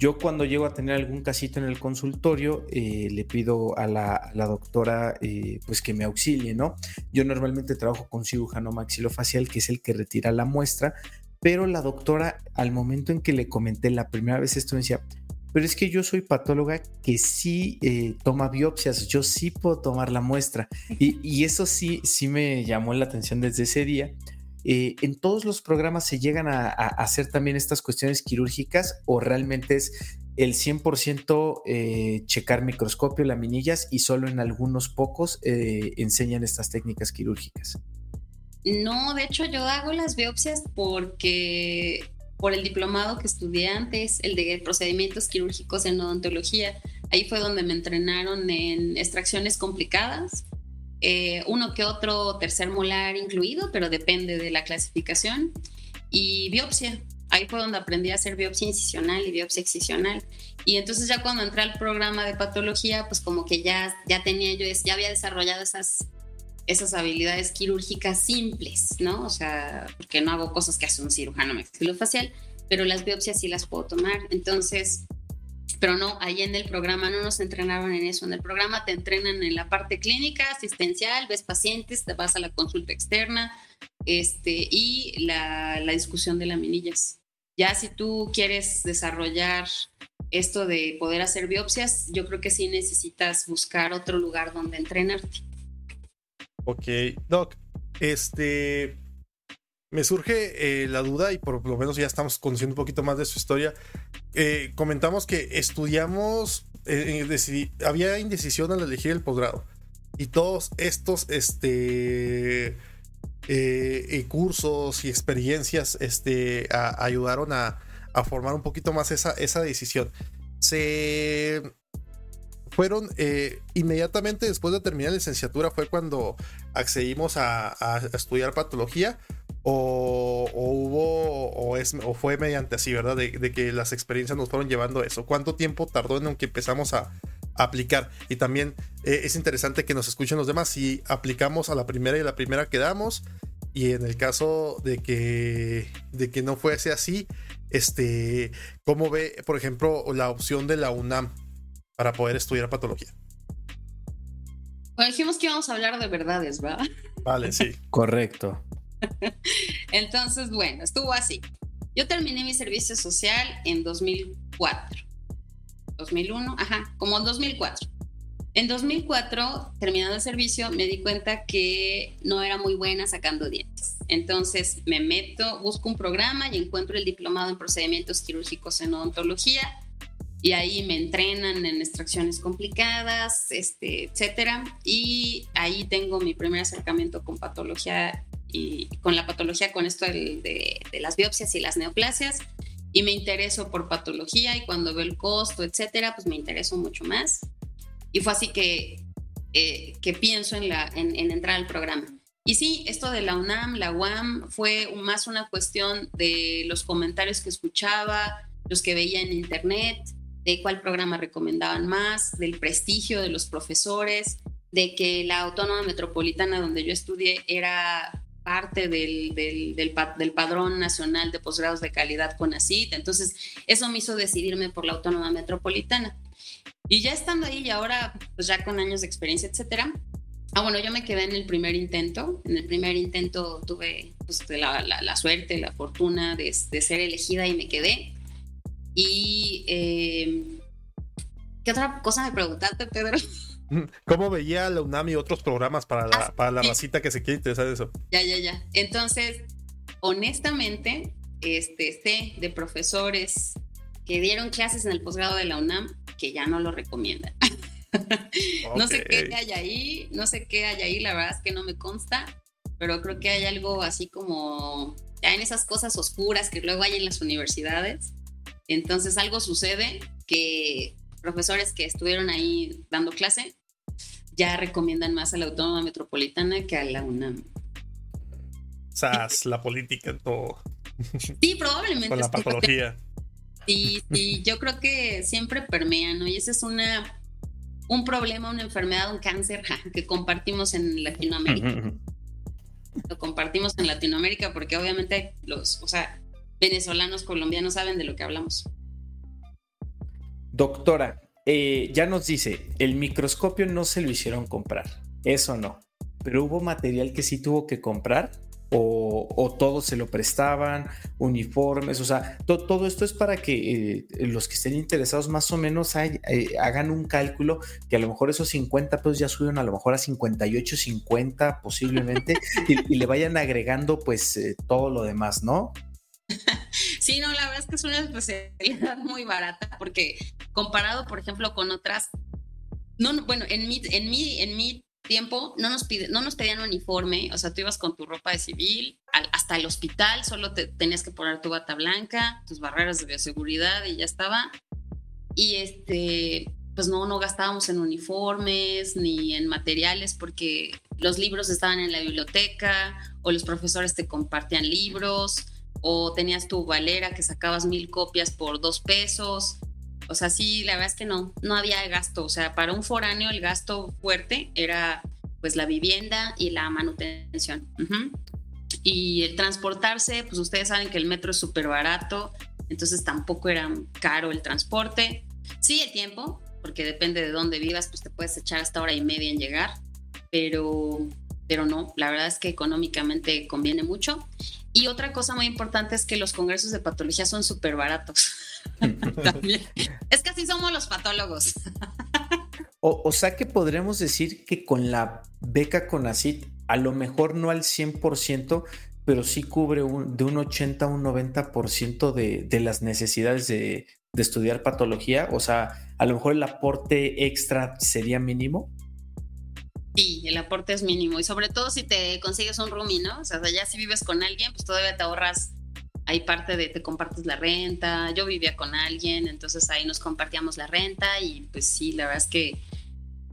yo cuando llego a tener algún casito en el consultorio, eh, le pido a la, doctora eh, pues que me auxilie, ¿no? Yo normalmente trabajo con cirujano maxilofacial, que es el que retira la muestra, pero la doctora al momento en que le comenté la primera vez esto me decía, pero es que yo soy patóloga que sí eh, toma biopsias, yo sí puedo tomar la muestra. Y, y, eso sí, sí me llamó la atención desde ese día, eh, ¿En todos los programas se llegan a, hacer también estas cuestiones quirúrgicas o realmente es el 100% eh, checar microscopio, laminillas y solo en algunos pocos eh, enseñan estas técnicas quirúrgicas? No, de hecho yo hago las biopsias porque por el diplomado que estudié antes, el de procedimientos quirúrgicos en odontología, ahí fue donde me entrenaron en extracciones complicadas eh, uno que otro tercer molar incluido, pero depende de la clasificación, y biopsia. Ahí fue donde aprendí a hacer biopsia incisional y biopsia excisional. Y entonces ya cuando entré al programa de patología, pues como que ya, ya tenía yo, ya había desarrollado esas, esas habilidades quirúrgicas simples, ¿no? O sea, porque no hago cosas que hace un cirujano maxilofacial, pero las biopsias sí las puedo tomar. Entonces, pero no, ahí en el programa no nos entrenaron en eso. En el programa te entrenan en la parte clínica, asistencial, ves pacientes, te vas a la consulta externa este, y la, la discusión de laminillas. Ya si tú quieres desarrollar esto de poder hacer biopsias, yo creo que sí necesitas buscar otro lugar donde entrenarte. Ok, Doc, este, me surge eh, la duda y por lo menos ya estamos conociendo un poquito más de su historia. Eh, comentamos que estudiamos, eh, había indecisión al elegir el posgrado y todos estos este, cursos y experiencias este, ayudaron a, formar un poquito más esa, esa decisión. Se fueron inmediatamente después de terminar la licenciatura fue cuando accedimos a estudiar patología o, hubo o, es, o fue mediante así, ¿verdad? De, que las experiencias nos fueron llevando a eso. ¿Cuánto tiempo tardó en que empezamos a, aplicar? Y también eh, es interesante que nos escuchen los demás si aplicamos a la primera y la primera quedamos. Y en el caso de que, de que no fuese así, este, ¿cómo ve, por ejemplo, la opción de la UNAM para poder estudiar patología? Bueno, dijimos que íbamos a hablar de verdades, ¿verdad? Vale, sí. Correcto. Entonces, bueno, estuvo así. Yo terminé mi servicio social en 2004. 2001, ajá, como en 2004. En 2004, terminando el servicio, me di cuenta que no era muy buena sacando dientes. Entonces me meto, busco un programa y encuentro el diplomado en procedimientos quirúrgicos en odontología y ahí me entrenan en extracciones complicadas, este, etcétera. Y ahí tengo mi primer acercamiento con patología y con la patología, con esto de, las biopsias y las neoplasias. Y me intereso por patología y cuando veo el costo, etcétera, pues me intereso mucho más. Y fue así que, eh, que pienso en, la, en, en entrar al programa. Y sí, esto de la UNAM, la UAM, fue más una cuestión de los comentarios que escuchaba, los que veía en internet, de cuál programa recomendaban más, del prestigio de los profesores, de que la Autónoma Metropolitana donde yo estudié era parte del, del, del, Padrón Nacional de Posgrados de Calidad con ACIT. Entonces, eso me hizo decidirme por la Autónoma Metropolitana. Y ya estando ahí y ahora, pues ya con años de experiencia, etcétera, Ah, bueno, yo me quedé en el primer intento. En el primer intento tuve pues, la, suerte, la fortuna de, ser elegida y me quedé. Y eh, ¿qué otra cosa me preguntaste, Pedro? ¿Cómo veía la UNAM y otros programas para la, ah, para la racita que se quiere interesar de eso? Ya, ya, ya. Entonces, honestamente, este, sé de profesores que dieron clases en el posgrado de la UNAM que ya no lo recomiendan. no sé qué hay ahí, no sé qué hay ahí, la verdad es que no me consta, pero creo que hay algo así como ya en esas cosas oscuras que luego hay en las universidades. Entonces algo sucede que profesores que estuvieron ahí dando clase ya recomiendan más a la Autónoma Metropolitana que a la UNAM. Sas, la política en todo. Sí, probablemente. Con la patología. Sí, sí, yo creo que siempre permean, ¿no? Y ese es una, un problema, una enfermedad, un cáncer que compartimos en Latinoamérica. Lo compartimos en Latinoamérica porque obviamente los, o sea, venezolanos, colombianos saben de lo que hablamos. Doctora, eh, ya nos dice, el microscopio no se lo hicieron comprar, eso no, pero hubo material que sí tuvo que comprar o, o todos se lo prestaban, uniformes, o sea, todo esto es para que eh, los que estén interesados más o menos eh, hagan un cálculo que a lo mejor esos 50 pesos ya suben a lo mejor a 58, 50 posiblemente y, le vayan agregando pues todo lo demás, ¿no? Sí, no, la verdad es que es una especialidad muy barata porque comparado, por ejemplo, con otras, no, bueno, en mi, en mi, en mi tiempo no nos, pide, no nos pedían uniforme, o sea, tú ibas con tu ropa de civil hasta el hospital, solo te tenías que poner tu bata blanca, tus barreras de bioseguridad y ya estaba. Y este, pues no, no gastábamos en uniformes ni en materiales porque los libros estaban en la biblioteca o los profesores te compartían libros o tenías tu valera que sacabas mil copias por dos pesos. O sea, sí, la verdad es que no, no había gasto. O sea, para un foráneo el gasto fuerte era pues la vivienda y la manutención. Y el transportarse, pues ustedes saben que el metro es súper barato, entonces tampoco era caro el transporte. Sí, el tiempo, porque depende de dónde vivas, pues te puedes echar hasta hora y media en llegar, pero, pero no, la verdad es que económicamente conviene mucho. Y otra cosa muy importante es que los congresos de patología son súper baratos. Es que así somos los patólogos. o, sea que podremos decir que con la beca CONACIT, a lo mejor no al 100%, pero sí cubre de un 80 a un 90% de, de las necesidades de, de estudiar patología. O sea, a lo mejor el aporte extra sería mínimo. Sí, el aporte es mínimo y sobre todo si te consigues un roomie, ¿no? O sea, ya si vives con alguien, pues todavía te ahorras, hay parte de te compartes la renta, yo vivía con alguien, entonces ahí nos compartíamos la renta y pues sí, la verdad es que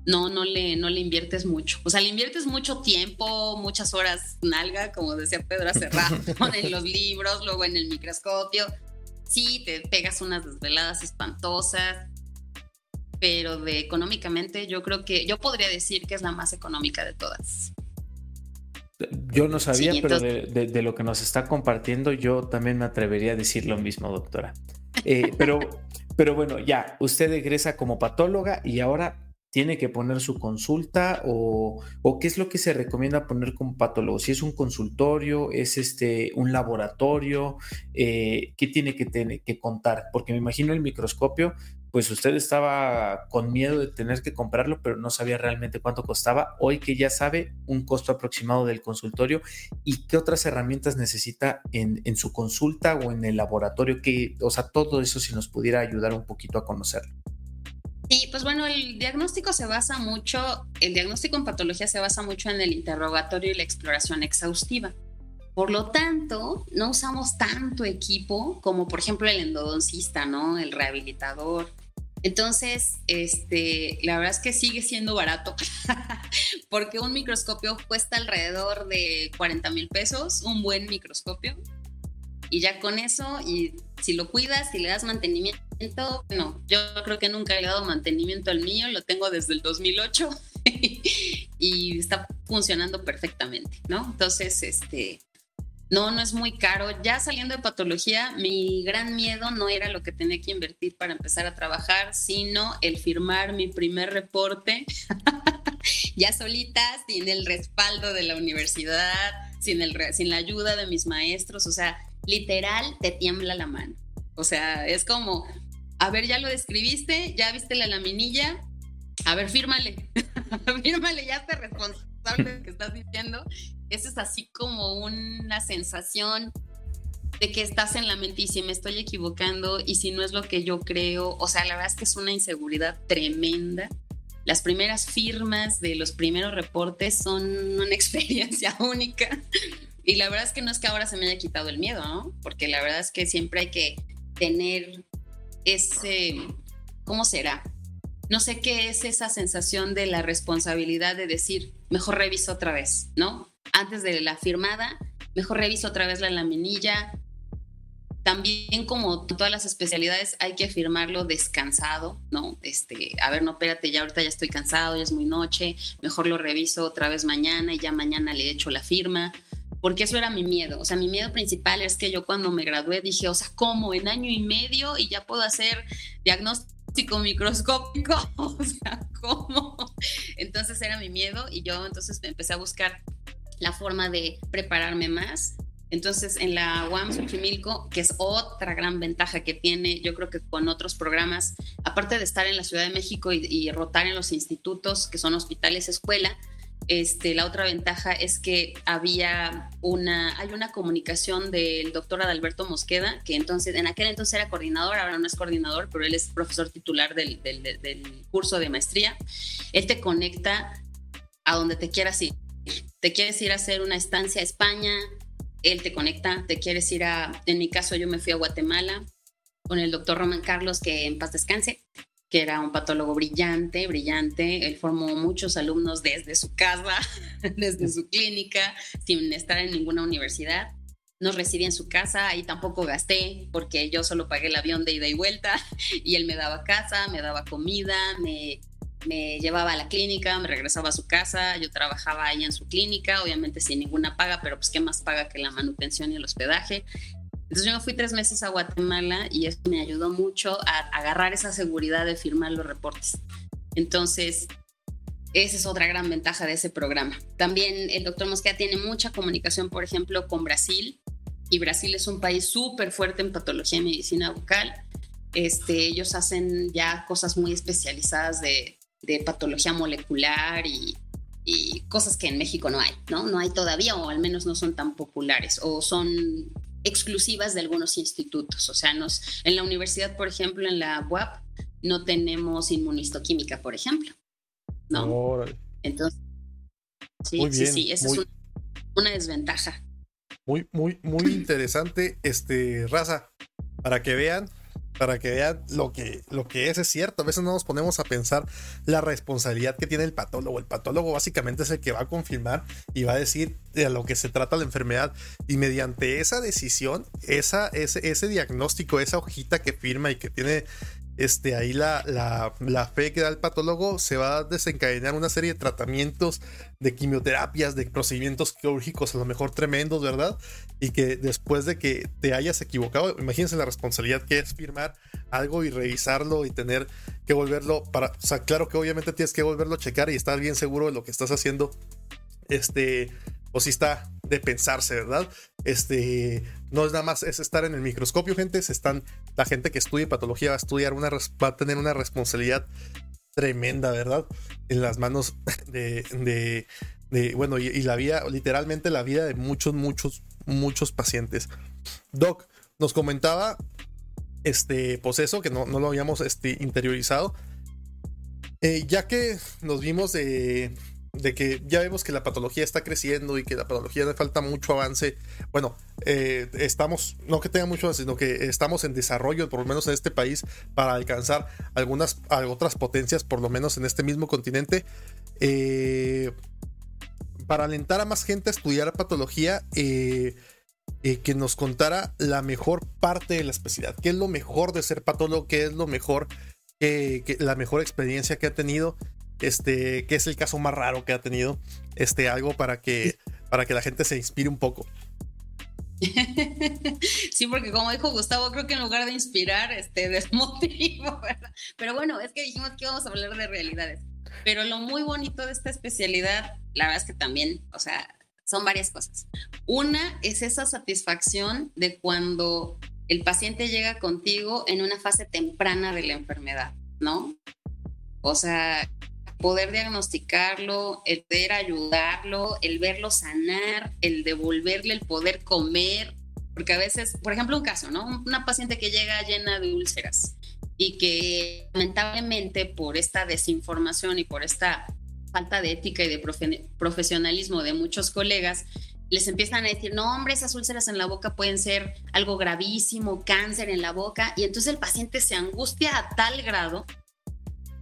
no, no le, no le inviertes mucho. O sea, le inviertes mucho tiempo, muchas horas nalga, como decía Pedro hace rato, en los libros, luego en el microscopio. Sí, te pegas unas desveladas espantosas, pero de económicamente yo creo que yo podría decir que es la más económica de todas. Yo no sabía, pero de, lo que nos está compartiendo, yo también me atrevería a decir lo mismo, doctora. Eh, pero, pero bueno, ya, usted egresa como patóloga y ahora tiene que poner su consulta o, o, qué es lo que se recomienda poner como patólogo? Si es un consultorio, es este un laboratorio, eh, ¿qué tiene que, tener, que contar? Porque me imagino el microscopio, pues usted estaba con miedo de tener que comprarlo, pero no sabía realmente cuánto costaba. Hoy que ya sabe un costo aproximado del consultorio y qué otras herramientas necesita en, en su consulta o en el laboratorio, que, o sea, todo eso si nos pudiera ayudar un poquito a conocerlo. Sí, pues bueno, el diagnóstico se basa mucho, el diagnóstico en patología se basa mucho en el interrogatorio y la exploración exhaustiva. Por lo tanto, no usamos tanto equipo como por ejemplo el endodoncista, ¿no? El rehabilitador. Entonces, este, la verdad es que sigue siendo barato, porque un microscopio cuesta alrededor de 40 mil pesos, un buen microscopio. Y ya con eso, y si lo cuidas, si le das mantenimiento, bueno, yo creo que nunca he dado mantenimiento al mío, lo tengo desde el 2008 y está funcionando perfectamente, ¿no? Entonces, este, no, no es muy caro. Ya saliendo de patología, mi gran miedo no era lo que tenía que invertir para empezar a trabajar, sino el firmar mi primer reporte ya solita, sin el respaldo de la universidad, sin, el, sin la ayuda de mis maestros, o sea, literal te tiembla la mano. O sea, es como, a ver, ya lo describiste, ya viste la laminilla, a ver, fírmale, fírmale, ya te responsable de lo que estás diciendo. Eso es así como una sensación de que estás en la mente y si me estoy equivocando y si no es lo que yo creo, o sea, la verdad es que es una inseguridad tremenda. Las primeras firmas de los primeros reportes son una experiencia única y la verdad es que no es que ahora se me haya quitado el miedo, ¿no? Porque la verdad es que siempre hay que tener ese, ¿cómo será? No sé qué es esa sensación de la responsabilidad de decir, mejor reviso otra vez, ¿no? Antes de la firmada, mejor reviso otra vez la laminilla, también como todas las especialidades hay que firmarlo descansado, ¿no? Este, a ver, no, espérate, ya ahorita ya estoy cansado, ya es muy noche, mejor lo reviso otra vez mañana y ya mañana le echo la firma, porque eso era mi miedo, o sea, mi miedo principal es que yo cuando me gradué dije, o sea, ¿cómo? En año y medio y ya puedo hacer diagnóstico microscópico, o sea, ¿cómo? Entonces era mi miedo y yo entonces empecé a buscar la forma de prepararme más entonces, en la UAM Xochimilco, que es otra gran ventaja que tiene, yo creo que con otros programas, aparte de estar en la Ciudad de México y, rotar en los institutos, que son hospitales, escuela, este, la otra ventaja es que había una, hay una comunicación del doctor Adalberto Mosqueda, que entonces, en aquel entonces era coordinador, ahora no es coordinador, pero él es profesor titular del, del curso de maestría. Él te conecta a donde te quieras ir. Te quieres ir a hacer una estancia a España, él te conecta, te quieres ir a, en mi caso yo me fui a Guatemala con el doctor Román Carlos, que en paz descanse, que era un patólogo brillante, brillante. Él formó muchos alumnos desde su casa, desde su clínica, sin estar en ninguna universidad. Nos recibí en su casa, ahí tampoco gasté porque yo solo pagué el avión de ida y vuelta y él me daba casa, me daba comida, me me llevaba a la clínica, me regresaba a su casa, yo trabajaba ahí en su clínica, obviamente sin ninguna paga, pero pues qué más paga que la manutención y el hospedaje. Entonces yo me fui tres meses a Guatemala y eso me ayudó mucho a agarrar esa seguridad de firmar los reportes. Entonces, esa es otra gran ventaja de ese programa. También el doctor Mosqueda tiene mucha comunicación, por ejemplo, con Brasil. Y Brasil es un país súper fuerte en patología y medicina bucal. Este, ellos hacen ya cosas muy especializadas de, de patología molecular y, cosas que en México no hay, ¿no? No hay todavía o al menos no son tan populares o son exclusivas de algunos institutos. O sea, nos, en la universidad, por ejemplo, en la UAP, no tenemos inmunistoquímica, por ejemplo. ¿No? Entonces, sí, sí, sí, esa es una, desventaja. Muy, muy, muy interesante, este, raza, para que vean para que vean lo que, lo que es, es cierto. A veces no nos ponemos a pensar la responsabilidad que tiene el patólogo. El patólogo básicamente es el que va a confirmar y va a decir de lo que se trata la enfermedad. Y mediante esa decisión, esa, ese, ese diagnóstico, esa hojita que firma y que tiene este, ahí la, la, fe que da el patólogo se va a desencadenar una serie de tratamientos, de quimioterapias, de procedimientos quirúrgicos, a lo mejor tremendos, ¿verdad? Y que después de que te hayas equivocado, imagínense la responsabilidad que es firmar algo y revisarlo y tener que volverlo para, o sea, claro que obviamente tienes que volverlo a checar y estar bien seguro de lo que estás haciendo. Este, o si está de pensarse, ¿verdad? Este, no es nada más es estar en el microscopio, gente, se están, la gente que estudia patología va a estudiar una, va a tener una responsabilidad tremenda, ¿verdad? En las manos de, de, bueno, y, la vida, literalmente la vida de muchos, muchos, muchos pacientes. Doc, nos comentaba, este, pues eso, que no, no lo habíamos este, interiorizado. Eh, ya que nos vimos de de que ya vemos que la patología está creciendo y que la patología le falta mucho avance. Bueno, eh, estamos, no que tenga mucho avance, sino que estamos en desarrollo, por lo menos en este país, para alcanzar algunas otras potencias, por lo menos en este mismo continente. Eh, para alentar a más gente a estudiar patología, eh, que nos contara la mejor parte de la especialidad. ¿Qué es lo mejor de ser patólogo? ¿Qué es lo mejor? que la mejor experiencia que ha tenido este, que es el caso más raro que ha tenido, este, algo para que, para que la gente se inspire un poco. Sí, porque como dijo Gustavo, creo que en lugar de inspirar, este, desmotivo, Pero bueno, es que dijimos que íbamos a hablar de realidades. Pero lo muy bonito de esta especialidad, la verdad es que también, o sea, son varias cosas. Una es esa satisfacción de cuando el paciente llega contigo en una fase temprana de la enfermedad, ¿no? O sea, poder diagnosticarlo, el poder ayudarlo, el verlo sanar, el devolverle el poder comer, porque a veces, por ejemplo, un caso, ¿no? Una paciente que llega llena de úlceras y que lamentablemente por esta desinformación y por esta falta de ética y de profesionalismo de muchos colegas, les empiezan a decir, no, hombre, esas úlceras en la boca pueden ser algo gravísimo, cáncer en la boca, y entonces el paciente se angustia a tal grado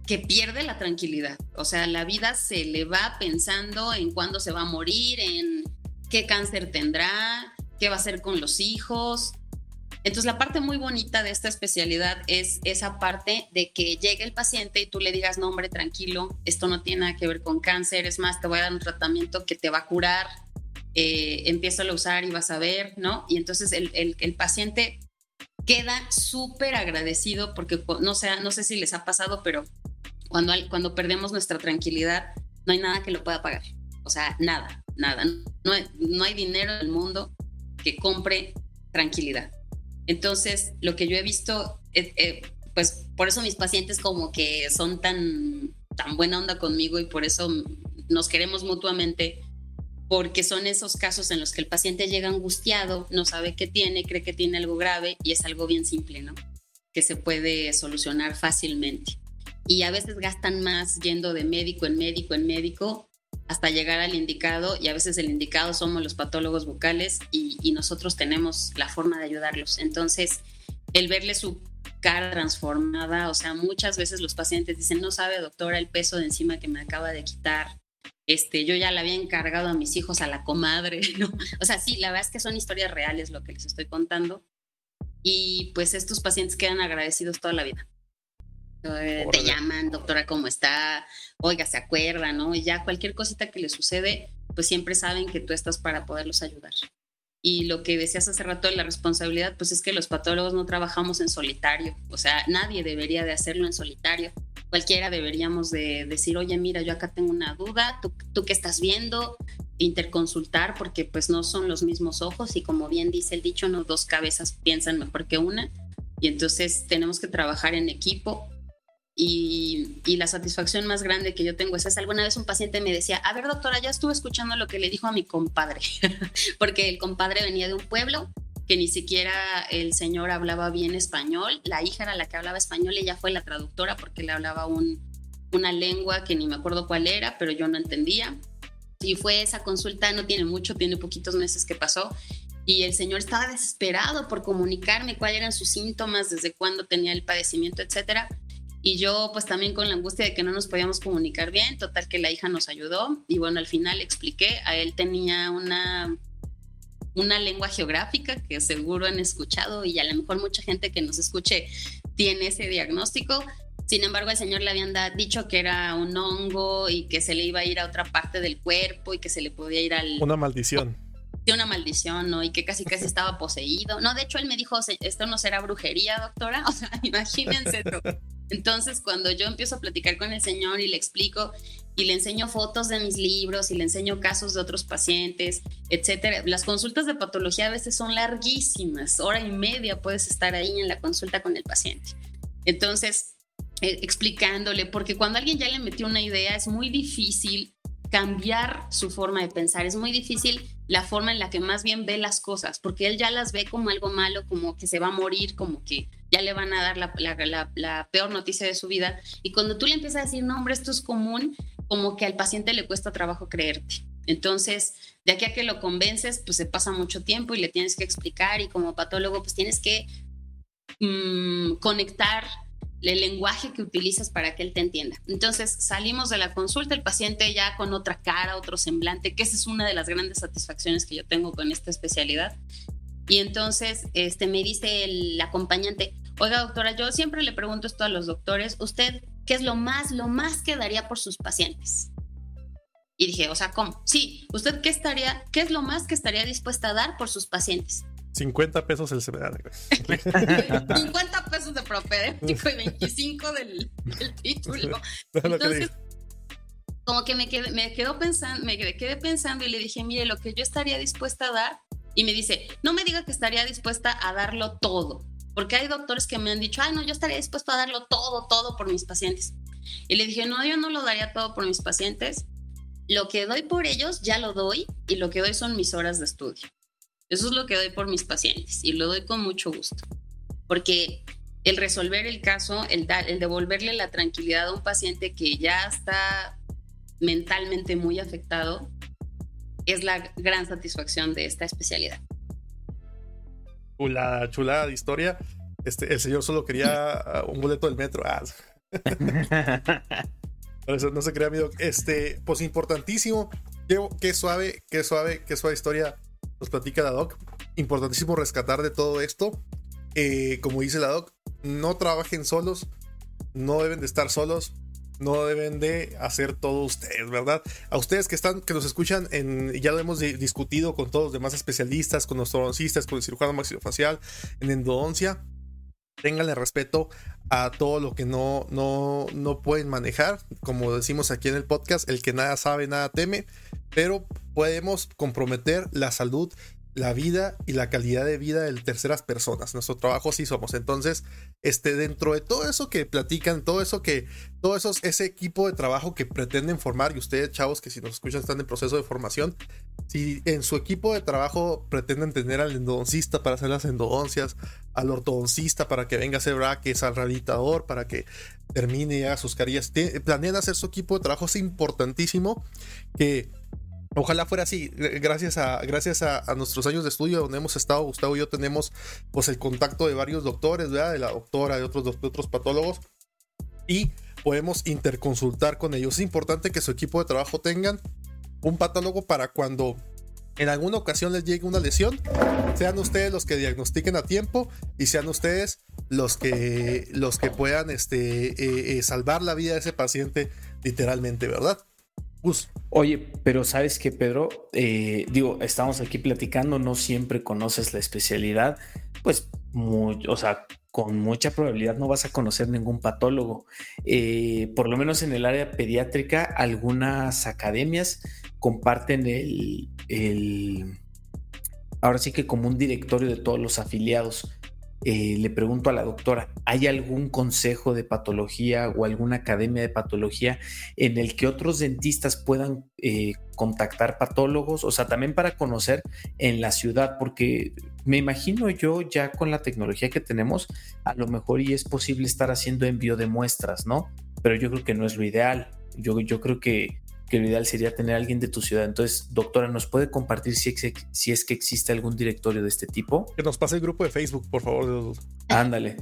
que pierde la tranquilidad. O sea, la vida se le va pensando en cuándo se va a morir, en qué cáncer tendrá, qué va a hacer con los hijos. Entonces, la parte muy bonita de esta especialidad es esa parte de que llegue el paciente y tú le digas, no, hombre, tranquilo, esto no tiene nada que ver con cáncer, es más, te voy a dar un tratamiento que te va a curar, eh, empieza a usar y vas a ver, ¿no? Y entonces el, el paciente queda súper agradecido porque no sé, no sé si les ha pasado, pero cuando, cuando perdemos nuestra tranquilidad, no hay nada que lo pueda pagar. O sea, nada, nada. No hay, no hay dinero en el mundo que compre tranquilidad. Entonces, lo que yo he visto, eh, eh, pues por eso mis pacientes como que son tan, tan buena onda conmigo y por eso nos queremos mutuamente, porque son esos casos en los que el paciente llega angustiado, no sabe qué tiene, cree que tiene algo grave y es algo bien simple, ¿no? Que se puede solucionar fácilmente y a veces gastan más yendo de médico en médico en médico hasta llegar al indicado y a veces el indicado somos los patólogos bucales y, nosotros tenemos la forma de ayudarlos. Entonces, el verle su cara transformada, o sea, muchas veces los pacientes dicen, no sabe doctora el peso de encima que me acaba de quitar, este, yo ya le había encargado a mis hijos a la comadre. O sea, sí, la verdad es que son historias reales lo que les estoy contando y pues estos pacientes quedan agradecidos toda la vida. Eh, te llaman, doctora, ¿cómo está? Oiga, se acuerda, ¿no? Y ya cualquier cosita que le sucede, pues siempre saben que tú estás para poderlos ayudar. Y lo que decías hace rato de la responsabilidad, pues es que los patólogos no trabajamos en solitario. O sea, nadie debería de hacerlo en solitario. Cualquiera deberíamos de decir, oye, mira, yo acá tengo una duda, tú, tú qué estás viendo, interconsultar, porque pues no son los mismos ojos y como bien dice el dicho, no dos cabezas piensan mejor que una. Y entonces tenemos que trabajar en equipo y, la satisfacción más grande que yo tengo es esa. Alguna vez un paciente me decía, a ver doctora, ya estuve escuchando lo que le dijo a mi compadre, porque el compadre venía de un pueblo que ni siquiera el señor hablaba bien español, la hija era la que hablaba español, ella fue la traductora porque le hablaba un, una lengua que ni me acuerdo cuál era, pero yo no entendía. Y fue esa consulta, no tiene mucho, tiene poquitos meses que pasó, y el señor estaba desesperado por comunicarme cuáles eran sus síntomas, desde cuándo tenía el padecimiento, etcétera y yo pues también con la angustia de que no nos podíamos comunicar bien, total que la hija nos ayudó y bueno, al final expliqué, a él tenía una, una lengua geográfica que seguro han escuchado y a lo mejor mucha gente que nos escuche tiene ese diagnóstico. Sin embargo, al señor le habían dicho que era un hongo y que se le iba a ir a otra parte del cuerpo y que se le podía ir al... Una maldición. De una maldición, ¿no? Y que casi casi estaba poseído. No, de hecho, él me dijo, esto no será brujería, doctora. O sea, imagínense. Entonces, cuando yo empiezo a platicar con el Señor y le explico y le enseño fotos de mis libros y le enseño casos de otros pacientes, etcétera, las consultas de patología a veces son larguísimas, hora y media puedes estar ahí en la consulta con el paciente. Entonces, eh, explicándole, porque cuando alguien ya le metió una idea es muy difícil cambiar su forma de pensar, es muy difícil la forma en la que más bien ve las cosas, porque él ya las ve como algo malo, como que se va a morir, como que ya le van a dar la, peor noticia de su vida. Y cuando tú le empiezas a decir, no, hombre, esto es común, como que al paciente le cuesta trabajo creerte. Entonces, de aquí a que lo convences, pues se pasa mucho tiempo y le tienes que explicar y como patólogo, pues tienes que mm, conectar el lenguaje que utilizas para que él te entienda. Entonces salimos de la consulta, el paciente ya con otra cara, otro semblante, que esa es una de las grandes satisfacciones que yo tengo con esta especialidad. Y entonces este, me dice el acompañante, oiga doctora, yo siempre le pregunto esto a los doctores, ¿usted qué es lo más, lo más que daría por sus pacientes? Y dije, o sea, ¿cómo? Sí, ¿usted qué estaría, qué es lo más que estaría dispuesta a dar por sus pacientes? 50 pesos el 50 pesos de propedéutico y 25 del, título. Entonces, como que me quedé, me quedó pensando, me quedé pensando y le dije, mire, lo que yo estaría dispuesta a dar, y me dice, no me diga que estaría dispuesta a darlo todo, porque hay doctores que me han dicho, ay, no, yo estaría dispuesto a darlo todo, todo por mis pacientes. Y le dije, no, yo no lo daría todo por mis pacientes. Lo que doy por ellos ya lo doy y lo que doy son mis horas de estudio. Eso es lo que doy por mis pacientes y lo doy con mucho gusto. Porque el resolver el caso, el, el devolverle la tranquilidad a un paciente que ya está mentalmente muy afectado, es la gran satisfacción de esta especialidad. Chulada, chulada de historia. Este, el señor solo quería un boleto del metro. Ah. eso no se crea miedo. Este, pues importantísimo. Qué, suave, qué suave, qué suave historia nos platica la doc. Importantísimo rescatar de todo esto. Eh, como dice la doc, no trabajen solos, no deben de estar solos no deben de hacer todo ustedes, ¿verdad? A ustedes que están, que nos escuchan, en, ya lo hemos discutido con todos los demás especialistas, con los ortodoncistas, con el cirujano maxilofacial, en endodoncia. Ténganle respeto a todo lo que no, no, no pueden manejar. Como decimos aquí en el podcast, el que nada sabe, nada teme. Pero podemos comprometer la salud la vida y la calidad de vida de terceras personas. Nuestro trabajo sí somos. Entonces, este, dentro de todo eso que platican, todo eso que, todo eso, ese equipo de trabajo que pretenden formar, y ustedes, chavos, que si nos escuchan están en proceso de formación, si en su equipo de trabajo pretenden tener al endodoncista para hacer las endodoncias, al ortodoncista para que venga a hacer braques, al rehabilitador para que termine y haga sus carillas, planean hacer su equipo de trabajo, es importantísimo que Ojalá fuera así, gracias a, gracias a, nuestros años de estudio donde hemos estado, Gustavo y yo tenemos pues el contacto de varios doctores, ¿verdad? de la doctora, de otros, otros patólogos, y podemos interconsultar con ellos. Es importante que su equipo de trabajo tengan un patólogo para cuando en alguna ocasión les llegue una lesión, sean ustedes los que diagnostiquen a tiempo y sean ustedes los que, los que puedan este, eh, eh, salvar la vida de ese paciente literalmente, ¿verdad? Oye, pero sabes que Pedro, eh, digo, estamos aquí platicando, no siempre conoces la especialidad, pues, o sea, con mucha probabilidad no vas a conocer ningún patólogo. Eh, por lo menos en el área pediátrica, algunas academias comparten el, ahora sí que como un directorio de todos los afiliados. Eh, le pregunto a la doctora, ¿hay algún consejo de patología o alguna academia de patología en el que otros dentistas puedan eh, contactar patólogos? O sea, también para conocer en la ciudad, porque me imagino yo ya con la tecnología que tenemos, a lo mejor y es posible estar haciendo envío de muestras, ¿no? Pero yo creo que no es lo ideal. Yo, yo creo que que lo ideal sería tener a alguien de tu ciudad. Entonces, doctora, ¿nos puede compartir si, si es que existe algún directorio de este tipo? Que nos pase el grupo de Facebook, por favor. Ándale.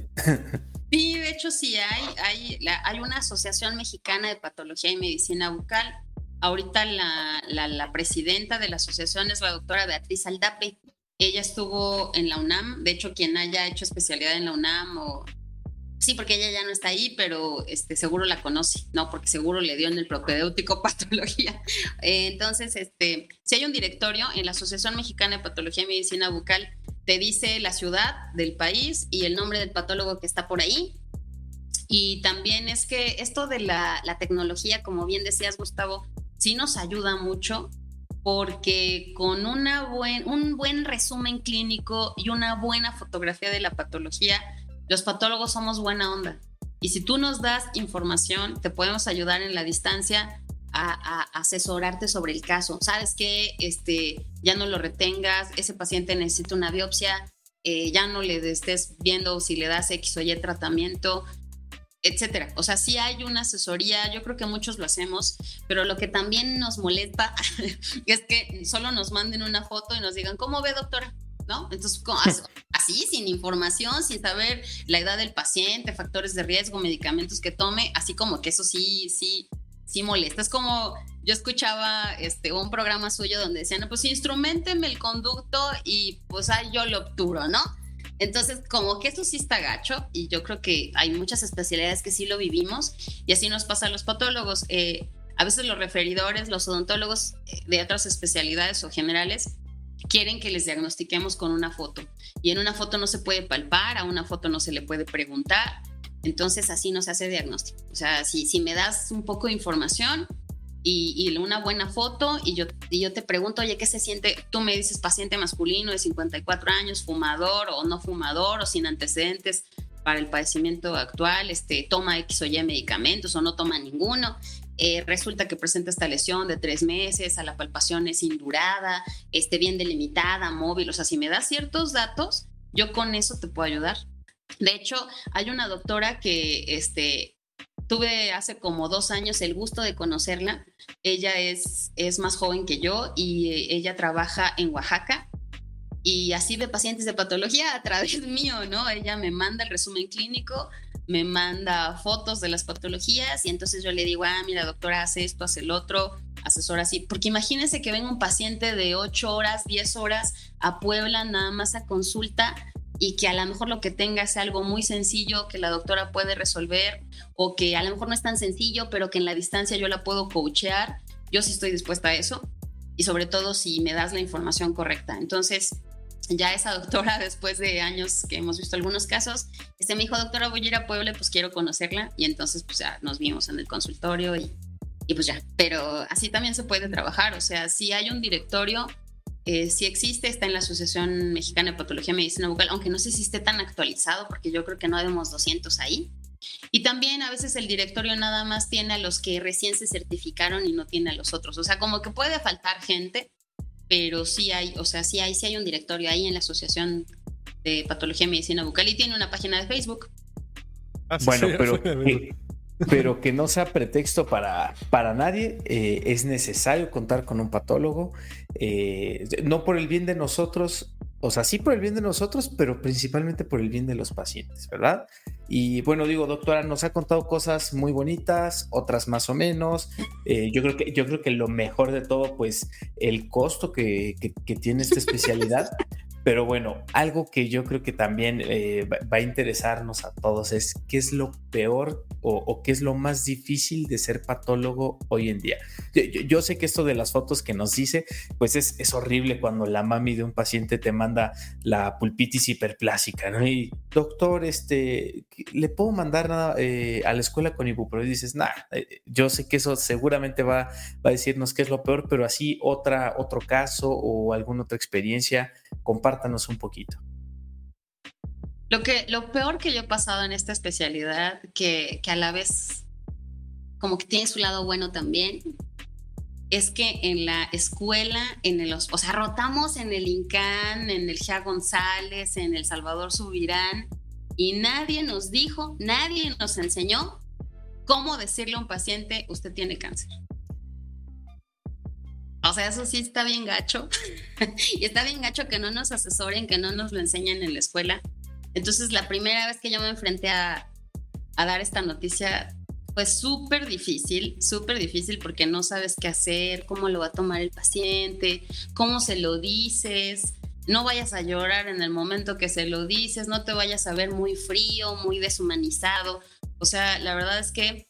Sí, de hecho sí hay. Hay, hay una asociación mexicana de patología y medicina bucal. Ahorita la, la, la presidenta de la asociación es la doctora Beatriz Aldape. Ella estuvo en la UNAM, de hecho quien haya hecho especialidad en la UNAM o Sí, porque ella ya no está ahí, pero este, seguro la conoce, ¿no? Porque seguro le dio en el propedéutico patología. entonces, este, si hay un directorio en la Asociación Mexicana de Patología y Medicina Bucal, te dice la ciudad del país y el nombre del patólogo que está por ahí. Y también es que esto de la, la tecnología, como bien decías, Gustavo, sí nos ayuda mucho porque con una buen, un buen resumen clínico y una buena fotografía de la patología, los patólogos somos buena onda. Y si tú nos das información, te podemos ayudar en la distancia a, asesorarte sobre el caso. Sabes que este, ya no lo retengas, ese paciente necesita una biopsia, eh, ya no le estés viendo si le das X o Y tratamiento, etcétera. O sea, sí hay una asesoría, yo creo que muchos lo hacemos, pero lo que también nos molesta es que solo nos manden una foto y nos digan, ¿cómo ve, doctora? ¿No? Entonces, así, sin información, sin saber la edad del paciente, factores de riesgo, medicamentos que tome, así como que eso sí, sí, sí molesta. Es como yo escuchaba este, un programa suyo donde decían, no, pues instrumenteme el conducto y pues ahí yo lo obturo, ¿no? Entonces, como que eso sí está gacho y yo creo que hay muchas especialidades que sí lo vivimos y así nos pasa a los patólogos. Eh, a veces los referidores, los odontólogos eh, de otras especialidades o generales quieren que les diagnostiquemos con una foto. Y en una foto no se puede palpar, a una foto no se le puede preguntar. Entonces así no se hace diagnóstico. O sea, si, me das un poco de información, y, una buena foto y yo, y yo te pregunto, oye, ¿qué se siente? Tú me dices paciente masculino de 54 años, fumador o no fumador o sin antecedentes para el padecimiento actual, este, toma X o Y medicamentos o no toma ninguno. Eh, resulta que presenta esta lesión de tres meses, a la palpación es indurada, este, bien delimitada, móvil, o sea, si me das ciertos datos, yo con eso te puedo ayudar. De hecho, hay una doctora que este, tuve hace como dos años el gusto de conocerla. Ella es, es más joven que yo y eh, ella trabaja en Oaxaca y así de pacientes de patología a través mío, ¿no? Ella me manda el resumen clínico, me manda fotos de las patologías y entonces yo le digo, ah, mira, doctora, hace esto, hace el otro, asesora así. Porque imagínense que venga un paciente de 8 horas, 10 horas a Puebla nada más a consulta y que a lo mejor lo que tenga sea algo muy sencillo que la doctora puede resolver o que a lo mejor no es tan sencillo, pero que en la distancia yo la puedo coachear. Yo sí estoy dispuesta a eso y sobre todo si me das la información correcta. Entonces, ya esa doctora, después de años que hemos visto algunos casos, este me dijo, doctora, voy a Puebla, pues quiero conocerla. Y entonces, pues ya nos vimos en el consultorio y, y pues ya. Pero así también se puede trabajar. O sea, si hay un directorio, eh, si existe, está en la Asociación Mexicana de Patología Medicina Bucal, aunque no sé si esté tan actualizado, porque yo creo que no vemos 200 ahí. Y también a veces el directorio nada más tiene a los que recién se certificaron y no tiene a los otros. O sea, como que puede faltar gente, pero sí hay, o sea, sí hay, sí hay un directorio ahí en la Asociación de Patología y Medicina Bucal y tiene una página de Facebook. Ah, bueno, pero, que, pero que no sea pretexto para, para nadie, eh, es necesario contar con un patólogo, eh, no por el bien de nosotros, o sea, sí por el bien de nosotros, pero principalmente por el bien de los pacientes, ¿verdad? Y bueno, digo, doctora, nos ha contado cosas muy bonitas, otras más o menos. Eh, yo, creo que, yo creo que lo mejor de todo, pues, el costo que, que tiene esta especialidad. Pero bueno, algo que yo creo que también eh, va a interesarnos a todos es qué es lo peor o, qué es lo más difícil de ser patólogo hoy en día. Yo, sé que esto de las fotos que nos dice, pues es, es, horrible cuando la mami de un paciente te manda la pulpitis hiperplásica, ¿no? Y doctor, este, ¿le puedo mandar nada eh, a la escuela con ibuprofeno? Dices, nada, eh, yo sé que eso seguramente va, va a decirnos qué es lo peor, pero así otra, otro caso o alguna otra experiencia compártanos un poquito. Lo, que, lo peor que yo he pasado en esta especialidad, que, que a la vez como que tiene su lado bueno también, es que en la escuela, en el, o sea, rotamos en el INCAN, en el GEA González, en el Salvador Subirán, y nadie nos dijo, nadie nos enseñó cómo decirle a un paciente, usted tiene cáncer. O sea, eso sí está bien gacho. y está bien gacho que no nos asesoren, que no nos lo enseñen en la escuela. Entonces, la primera vez que yo me enfrenté a, dar esta noticia fue súper difícil, súper difícil porque no sabes qué hacer, cómo lo va a tomar el paciente, cómo se lo dices. No vayas a llorar en el momento que se lo dices, no te vayas a ver muy frío, muy deshumanizado. O sea, la verdad es que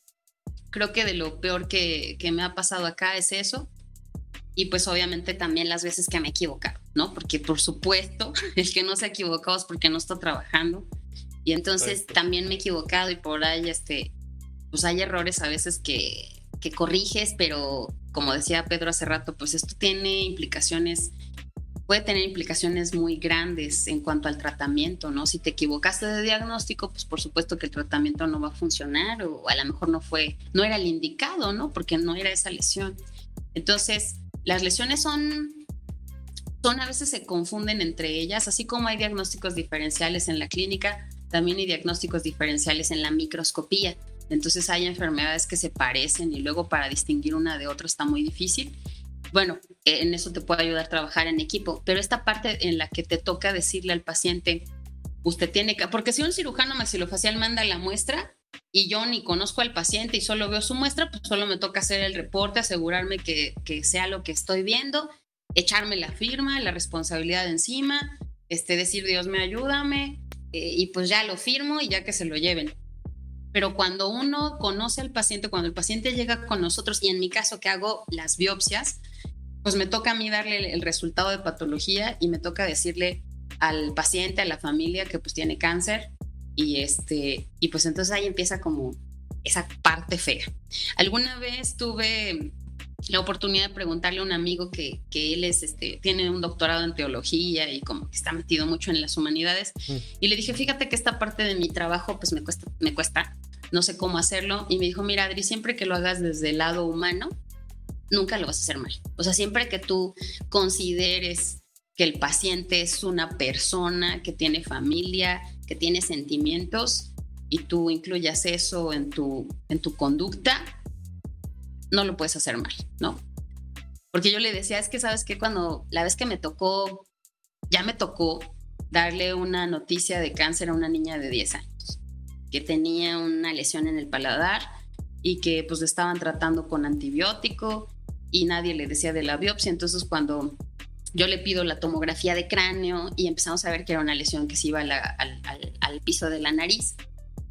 creo que de lo peor que, me ha pasado acá es eso y pues obviamente también las veces que me he equivocado, ¿no? Porque por supuesto, el que no se ha equivocado es porque no está trabajando. Y entonces también me he equivocado y por ahí, este, pues hay errores a veces que, que corriges, pero como decía Pedro hace rato, pues esto tiene implicaciones, puede tener implicaciones muy grandes en cuanto al tratamiento, ¿no? Si te equivocaste de diagnóstico, pues por supuesto que el tratamiento no va a funcionar o a lo mejor no fue, no era el indicado, ¿no? Porque no era esa lesión. Entonces, las lesiones son, son a veces se confunden entre ellas, así como hay diagnósticos diferenciales en la clínica, también hay diagnósticos diferenciales en la microscopía. Entonces hay enfermedades que se parecen y luego para distinguir una de otra está muy difícil. Bueno, en eso te puede ayudar a trabajar en equipo, pero esta parte en la que te toca decirle al paciente, usted tiene que, porque si un cirujano maxilofacial manda la muestra, y yo ni conozco al paciente y solo veo su muestra, pues solo me toca hacer el reporte, asegurarme que, sea lo que estoy viendo, echarme la firma, la responsabilidad encima, este, decir Dios me ayúdame eh, y pues ya lo firmo y ya que se lo lleven. Pero cuando uno conoce al paciente, cuando el paciente llega con nosotros y en mi caso que hago las biopsias, pues me toca a mí darle el resultado de patología y me toca decirle al paciente, a la familia que pues tiene cáncer, y este, y pues entonces ahí empieza como esa parte fea. Alguna vez tuve la oportunidad de preguntarle a un amigo que, que él es, este, tiene un doctorado en teología y como que está metido mucho en las humanidades. Y le dije, fíjate que esta parte de mi trabajo pues me cuesta, me cuesta, no sé cómo hacerlo. Y me dijo, mira Adri, siempre que lo hagas desde el lado humano, nunca lo vas a hacer mal. O sea, siempre que tú consideres que el paciente es una persona que tiene familia, que tiene sentimientos y tú incluyas eso en tu, en tu conducta, no lo puedes hacer mal, ¿no? Porque yo le decía, es que sabes que cuando la vez que me tocó, ya me tocó darle una noticia de cáncer a una niña de 10 años, que tenía una lesión en el paladar y que pues le estaban tratando con antibiótico y nadie le decía de la biopsia, entonces cuando yo le pido la tomografía de cráneo y empezamos a ver que era una lesión que se iba al, piso de la nariz.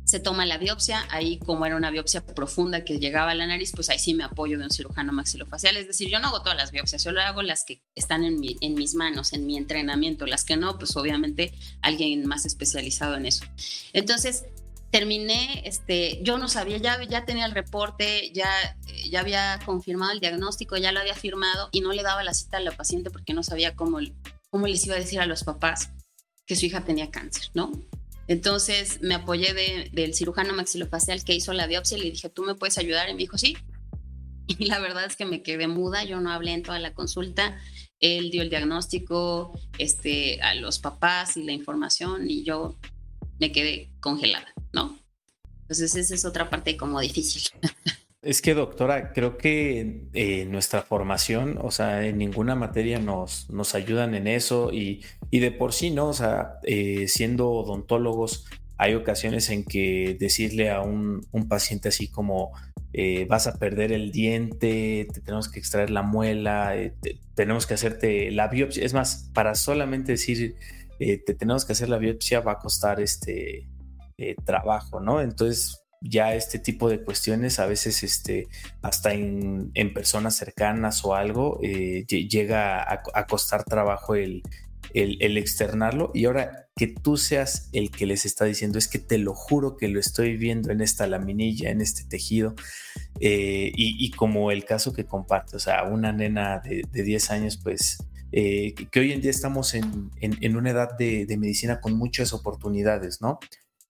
Se toma la biopsia, ahí como era una biopsia profunda que llegaba a la nariz, pues ahí sí me apoyo de un cirujano maxilofacial. Es decir, yo no hago todas las biopsias, solo hago las que están en, en mis manos, en mi entrenamiento. Las que no, pues obviamente alguien más especializado en eso. Entonces, terminé, este, yo no sabía, ya, ya tenía el reporte, ya, ya había confirmado el diagnóstico, ya lo había firmado y no le daba la cita a la paciente porque no sabía cómo, cómo les iba a decir a los papás que su hija tenía cáncer, ¿no? Entonces me apoyé del cirujano maxilofacial que hizo la biopsia y le dije, ¿tú me puedes ayudar? Y me dijo, sí. Y la verdad es que me quedé muda, yo no hablé en toda la consulta. Él dio el diagnóstico este, a los papás y la información y yo me quedé congelada, ¿no? Entonces esa es otra parte como difícil. Es que, doctora, creo que eh, nuestra formación, o sea, en ninguna materia nos, nos ayudan en eso y, y de por sí, ¿no? O sea, eh, siendo odontólogos, hay ocasiones en que decirle a un, un paciente así como eh, vas a perder el diente, te tenemos que extraer la muela, tenemos que hacerte la biopsia. Es más, para solamente decir te tenemos que hacer la biopsia, va a costar este eh, trabajo, ¿no? Entonces, ya este tipo de cuestiones a veces este, hasta en, personas cercanas o algo eh, llega a, costar trabajo el, el, externarlo y ahora que tú seas el que les está diciendo es que te lo juro que lo estoy viendo en esta laminilla, en este tejido y, como el caso que comparte, o sea, una nena de, de 10 años pues eh, que hoy en día estamos en, una edad de, medicina con muchas oportunidades, ¿no?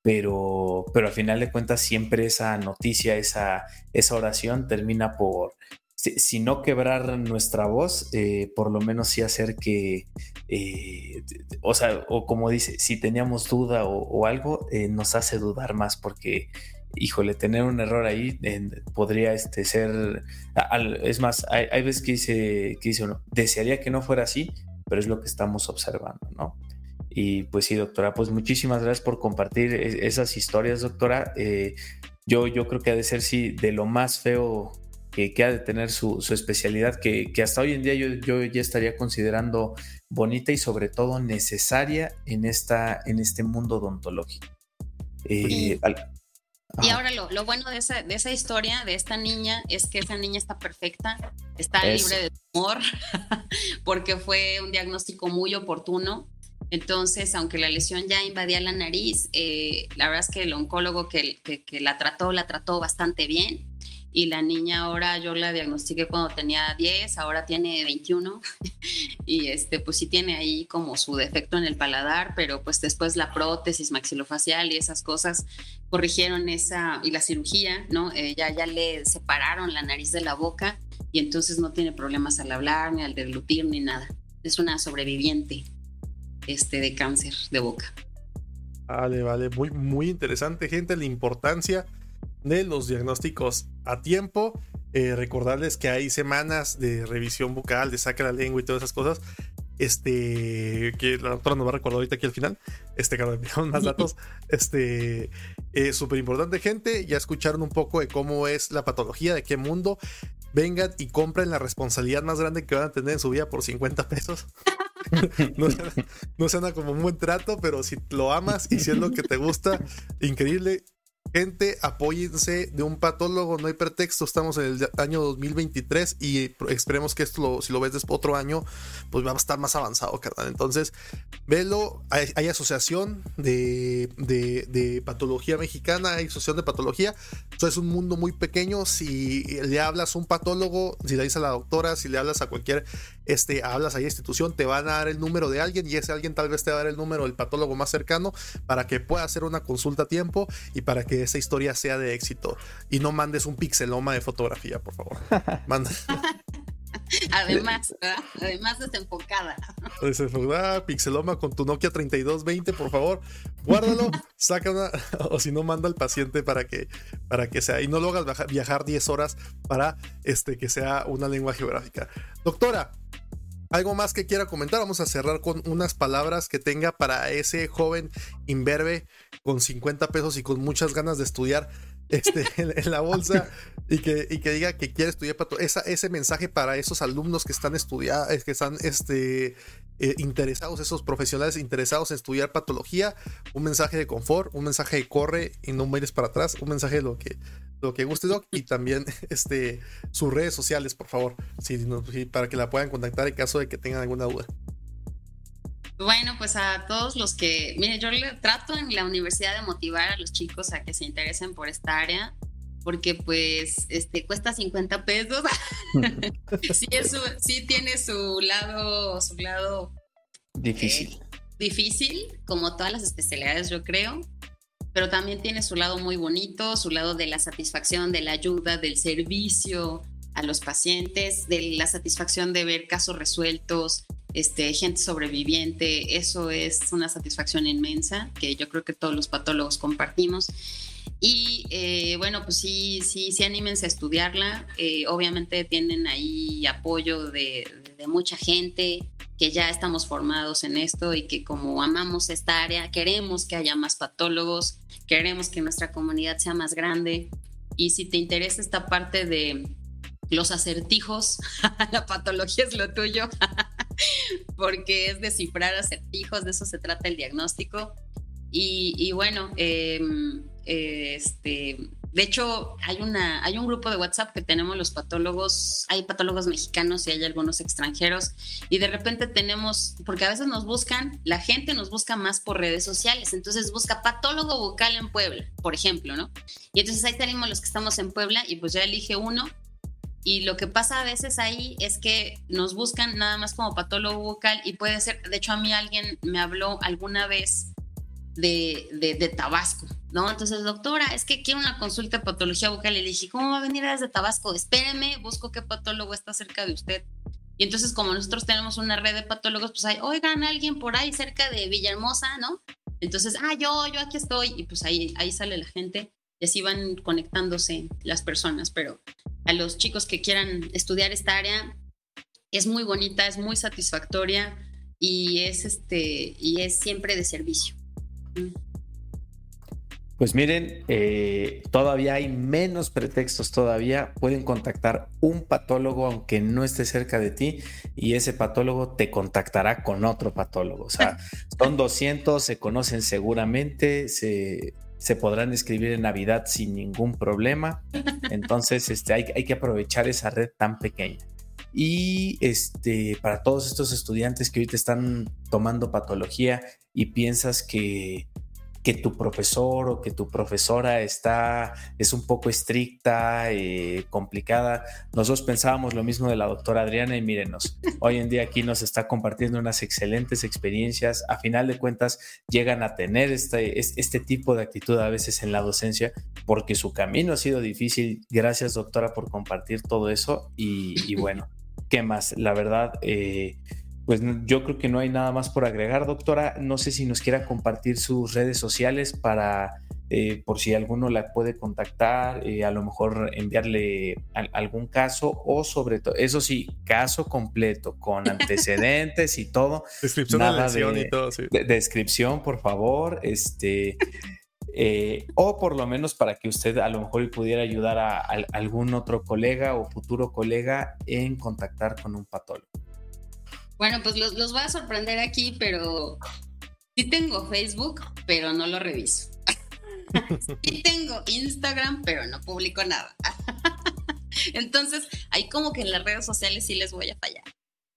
Pero, pero al final de cuentas siempre esa noticia, esa, esa oración termina por, si, no quebrar nuestra voz, eh, por lo menos sí hacer que, eh, o sea, o como dice, si teníamos duda o, algo, nos hace dudar más porque híjole, tener un error ahí podría este, ser, es más, hay, veces que dice, que dice uno, desearía que no fuera así, pero es lo que estamos observando, ¿no? Y pues sí, doctora, pues muchísimas gracias por compartir e, esas historias, doctora. Eh, yo, yo creo que ha de ser, sí, de lo más feo que, que ha de tener su, especialidad, que, hasta hoy en día yo, yo, ya estaría considerando bonita y sobre todo necesaria en, esta, en este mundo odontológico. Eh, y ahora lo, lo bueno de esa, de esa, historia, de esta niña, es que esa niña está perfecta, está libre de tumor, porque fue un diagnóstico muy oportuno. Entonces, aunque la lesión ya invadía la nariz, eh, la verdad es que el oncólogo que, la trató, la trató bastante bien y la niña ahora yo la diagnostiqué cuando tenía 10, ahora tiene 21 y este pues sí tiene ahí como su defecto en el paladar, pero pues después la prótesis maxilofacial y esas cosas corrigieron esa y la cirugía, ¿no? Eh, ya, ya le separaron la nariz de la boca y entonces no tiene problemas al hablar ni al deglutir ni nada. Es una sobreviviente este de cáncer de boca. Vale, vale, muy muy interesante, gente, la importancia de los diagnósticos a tiempo. Eh, recordarles que hay semanas de revisión bucal, de saca la lengua y todas esas cosas. Este, que la doctora nos va a recordar ahorita aquí al final. Este, claro, más datos. Este, es súper importante, gente. Ya escucharon un poco de cómo es la patología, de qué mundo. Vengan y compren la responsabilidad más grande que van a tener en su vida por 50 pesos. no, no suena como un buen trato, pero si lo amas y si es lo que te gusta, increíble. Gente, apóyense de un patólogo, no hay pretexto, estamos en el año 2023 y esperemos que esto, si lo ves después otro año, pues va a estar más avanzado, carnal. Entonces, velo, hay, asociación de, de, patología mexicana, hay asociación de patología, eso es un mundo muy pequeño, si le hablas a un patólogo, si le dices a la doctora, si le hablas a cualquier, este, hablas a la institución, te van a dar el número de alguien y ese alguien tal vez te va a dar el número del patólogo más cercano para que pueda hacer una consulta a tiempo y para que esa historia sea de éxito. Y no mandes un pixeloma de fotografía, por favor. Manda. Además, además desenfocada. Desenfocada, pixeloma con tu Nokia 3220, por favor, guárdalo, saca una, o si no, manda al paciente para que, para que sea, y no lo hagas viajar 10 horas para este, que sea una lengua geográfica. Doctora, ¿Algo más que quiera comentar? Vamos a cerrar con unas palabras que tenga para ese joven imberbe con 50 pesos y con muchas ganas de estudiar este, en, la bolsa y que, que diga que quiere estudiar esa, ese mensaje para esos alumnos que están estudiando, que están este, eh, interesados, esos profesionales interesados en estudiar patología, un mensaje de confort, un mensaje de corre y no mires para atrás, un mensaje de lo que, lo que guste, Doc, y también este, sus redes sociales, por favor, para que la puedan contactar en caso de que tengan alguna duda. Bueno, pues a todos los que, mire, yo le trato en la universidad de motivar a los chicos a que se interesen por esta área, porque pues este cuesta 50 pesos. sí, sí tiene su lado, su lado difícil. Eh, difícil, como todas las especialidades, yo creo pero también tiene su lado muy bonito, su lado de la satisfacción, de la ayuda, del servicio a los pacientes, de la satisfacción de ver casos resueltos, este, gente sobreviviente, eso es una satisfacción inmensa que yo creo que todos los patólogos compartimos. Y eh, bueno, pues sí, sí, sí, anímense a estudiarla. Eh, obviamente tienen ahí apoyo de, de, mucha gente que ya estamos formados en esto y que como amamos esta área, queremos que haya más patólogos, queremos que nuestra comunidad sea más grande. Y si te interesa esta parte de los acertijos, la patología es lo tuyo, porque es descifrar acertijos, de eso se trata el diagnóstico. Y, bueno, em, este, de hecho, hay, una, hay un grupo de WhatsApp que tenemos los patólogos, hay patólogos mexicanos y hay algunos extranjeros, y de repente tenemos, porque a veces nos buscan, la gente nos busca más por redes sociales, entonces busca patólogo vocal en Puebla, por ejemplo, ¿no? Y entonces ahí tenemos los que estamos en Puebla y pues ya elige uno. Y lo que pasa a veces ahí es que nos buscan nada más como patólogo vocal y puede ser, de hecho a mí alguien me habló alguna vez de, de, Tabasco, ¿no? Entonces, doctora, es que quiero una consulta de patología vocal. Y le dije, ¿cómo va a venir desde Tabasco? Espéreme, busco qué patólogo está cerca de usted. Y entonces, como nosotros tenemos una red de patólogos, pues hay, oigan, alguien por ahí cerca de Villahermosa, ¿no? Entonces, ah, yo, yo aquí estoy. Y pues ahí, ahí sale la gente y así van conectándose las personas. Pero a los chicos que quieran estudiar esta área, es muy bonita, es muy satisfactoria y es, este, y es siempre de servicio. Pues miren, eh, todavía hay menos pretextos todavía. Pueden contactar un patólogo aunque no esté cerca de ti y ese patólogo te contactará con otro patólogo. O sea, son 200, se conocen seguramente, se, se podrán escribir en Navidad sin ningún problema. Entonces, este, hay, hay que aprovechar esa red tan pequeña. Y este, para todos estos estudiantes que ahorita están tomando patología y piensas que, que tu profesor o que tu profesora está, es un poco estricta, eh, complicada. Nosotros pensábamos lo mismo de la doctora Adriana y mírenos, hoy en día aquí nos está compartiendo unas excelentes experiencias. A final de cuentas, llegan a tener este, este tipo de actitud a veces en la docencia porque su camino ha sido difícil. Gracias, doctora, por compartir todo eso. Y, bueno, ¿qué más? La verdad, eh, pues yo creo que no hay nada más por agregar, doctora. No sé si nos quiera compartir sus redes sociales para, eh, por si alguno la puede contactar, eh, a lo mejor enviarle algún caso o sobre todo, eso sí, caso completo, con antecedentes y todo. Descripción nada de, y todo, sí. descripción, por favor. Este. Eh, o por lo menos para que usted a lo mejor pudiera ayudar a, algún otro colega o futuro colega en contactar con un patólogo. Bueno, pues los, los voy a sorprender aquí, pero sí tengo Facebook, pero no lo reviso. sí tengo Instagram, pero no publico nada. Entonces, ahí como que en las redes sociales sí les voy a fallar.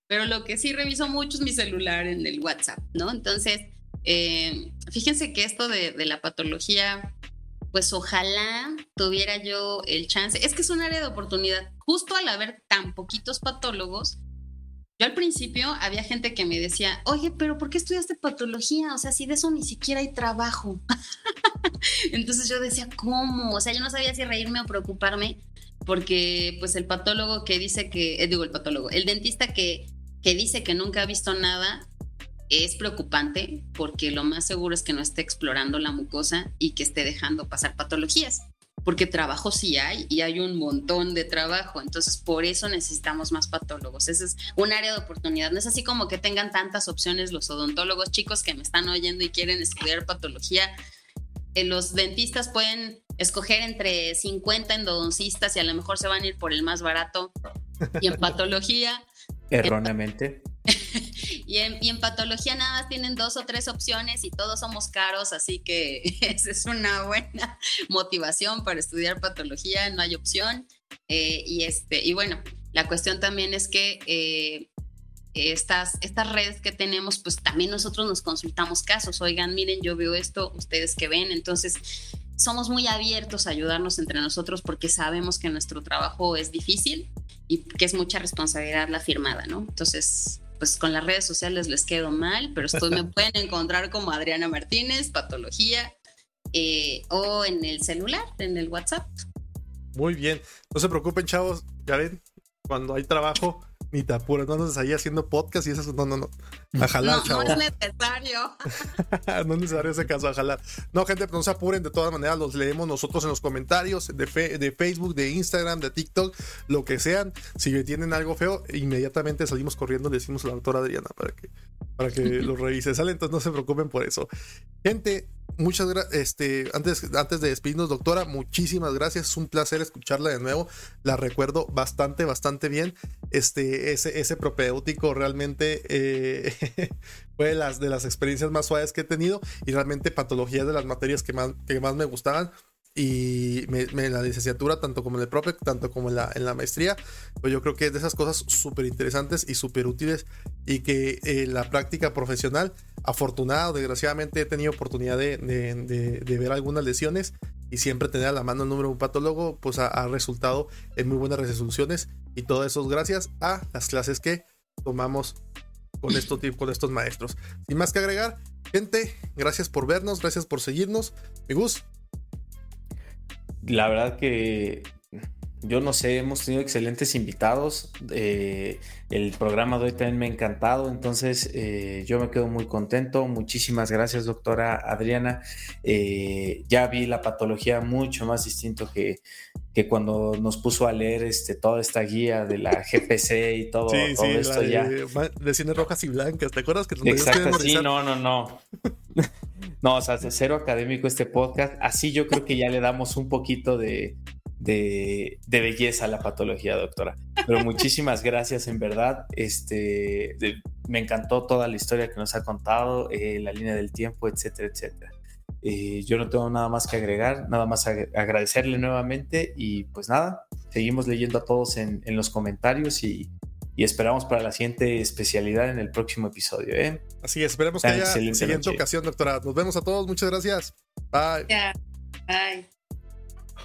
Pero lo que sí reviso mucho es mi celular en el WhatsApp, ¿no? Entonces, eh, fíjense que esto de, la patología pues ojalá tuviera yo el chance. Es que es un área de oportunidad. Justo al haber tan poquitos patólogos, yo al principio había gente que me decía, oye, pero ¿por qué estudiaste patología? O sea, si de eso ni siquiera hay trabajo. Entonces yo decía, ¿cómo? O sea, yo no sabía si reírme o preocuparme, porque pues el patólogo que dice que, eh, digo el patólogo, el dentista que, que dice que nunca ha visto nada, es preocupante porque lo más seguro es que no esté explorando la mucosa y que esté dejando pasar patologías, porque trabajo sí hay y hay un montón de trabajo, entonces por eso necesitamos más patólogos. Ese es un área de oportunidad, no es así como que tengan tantas opciones los odontólogos chicos que me están oyendo y quieren estudiar patología. Eh, los dentistas pueden escoger entre 50 endodoncistas y a lo mejor se van a ir por el más barato y en patología. Erróneamente. y, en, patología nada más tienen dos o tres opciones y todos somos caros, así que esa es una buena motivación para estudiar patología, no hay opción. Eh, y, este, y bueno, la cuestión también es que eh, estas, estas redes que tenemos, pues también nosotros nos consultamos casos. Oigan, miren, yo veo esto, ustedes que ven. Entonces, somos muy abiertos a ayudarnos entre nosotros porque sabemos que nuestro trabajo es difícil y que es mucha responsabilidad la firmada, ¿no? Entonces, pues con las redes sociales les quedo mal, pero ustedes me pueden encontrar como Adriana Martínez, Patología, eh, o en el celular, en el WhatsApp. Muy bien, no se preocupen chavos, ya ven, cuando hay trabajo, ni te apuras, no andas ahí haciendo podcast y eso, no, no, no. A jalar, no, no es necesario. no es necesario ese caso, a jalar. No, gente, pues no se apuren, de todas maneras los leemos nosotros en los comentarios de, de Facebook, de Instagram, de TikTok, lo que sean. Si tienen algo feo, inmediatamente salimos corriendo, le decimos a la doctora Adriana para que, para que lo revise. ¿Sale? Entonces no se preocupen por eso. Gente, muchas gracias. Este, antes, antes de despedirnos, doctora, muchísimas gracias. Es un placer escucharla de nuevo. La recuerdo bastante, bastante bien. Este, ese, ese propedéutico realmente eh, fue de las, de las experiencias más suaves que he tenido y realmente patologías de las materias que más, que más me gustaban y me, la licenciatura, tanto como en el propio, tanto como en la, en la maestría, pues yo creo que es de esas cosas súper interesantes y súper útiles y que eh, la práctica profesional, afortunado, desgraciadamente he tenido oportunidad de, de, ver algunas lesiones y siempre tener a la mano el número de un patólogo, pues ha, resultado en muy buenas resoluciones y todo eso es gracias a las clases que tomamos con, estos, con estos maestros. Sin más que agregar, gente, gracias por vernos, gracias por seguirnos. Mi Gus, la verdad que yo no sé, hemos tenido excelentes invitados. Eh, el programa de hoy también me ha encantado, entonces eh, yo me quedo muy contento. Muchísimas gracias, doctora Adriana. Eh, ya vi la patología mucho más distinto que, que cuando nos puso a leer este, toda esta guía de la GPC y todo, sí, todo sí, esto ya. De, cines rojas y blancas, ¿te acuerdas que Exacto, sí, no, no, no. no, o sea, de cero académico este podcast. Así yo creo que ya le damos un poquito de, de, belleza a la patología, doctora. Pero muchísimas gracias, en verdad. Este, me encantó toda la historia que nos ha contado, eh, la línea del tiempo, etcétera, etcétera. Eh, yo no tengo nada más que agregar, nada más agradecerle nuevamente y pues nada, seguimos leyendo a todos en, los comentarios y, esperamos para la siguiente especialidad en el próximo episodio. ¿eh? Así es, esperemos que haya siguiente ocasión, doctora. Nos vemos a todos, muchas gracias. Bye. Bye.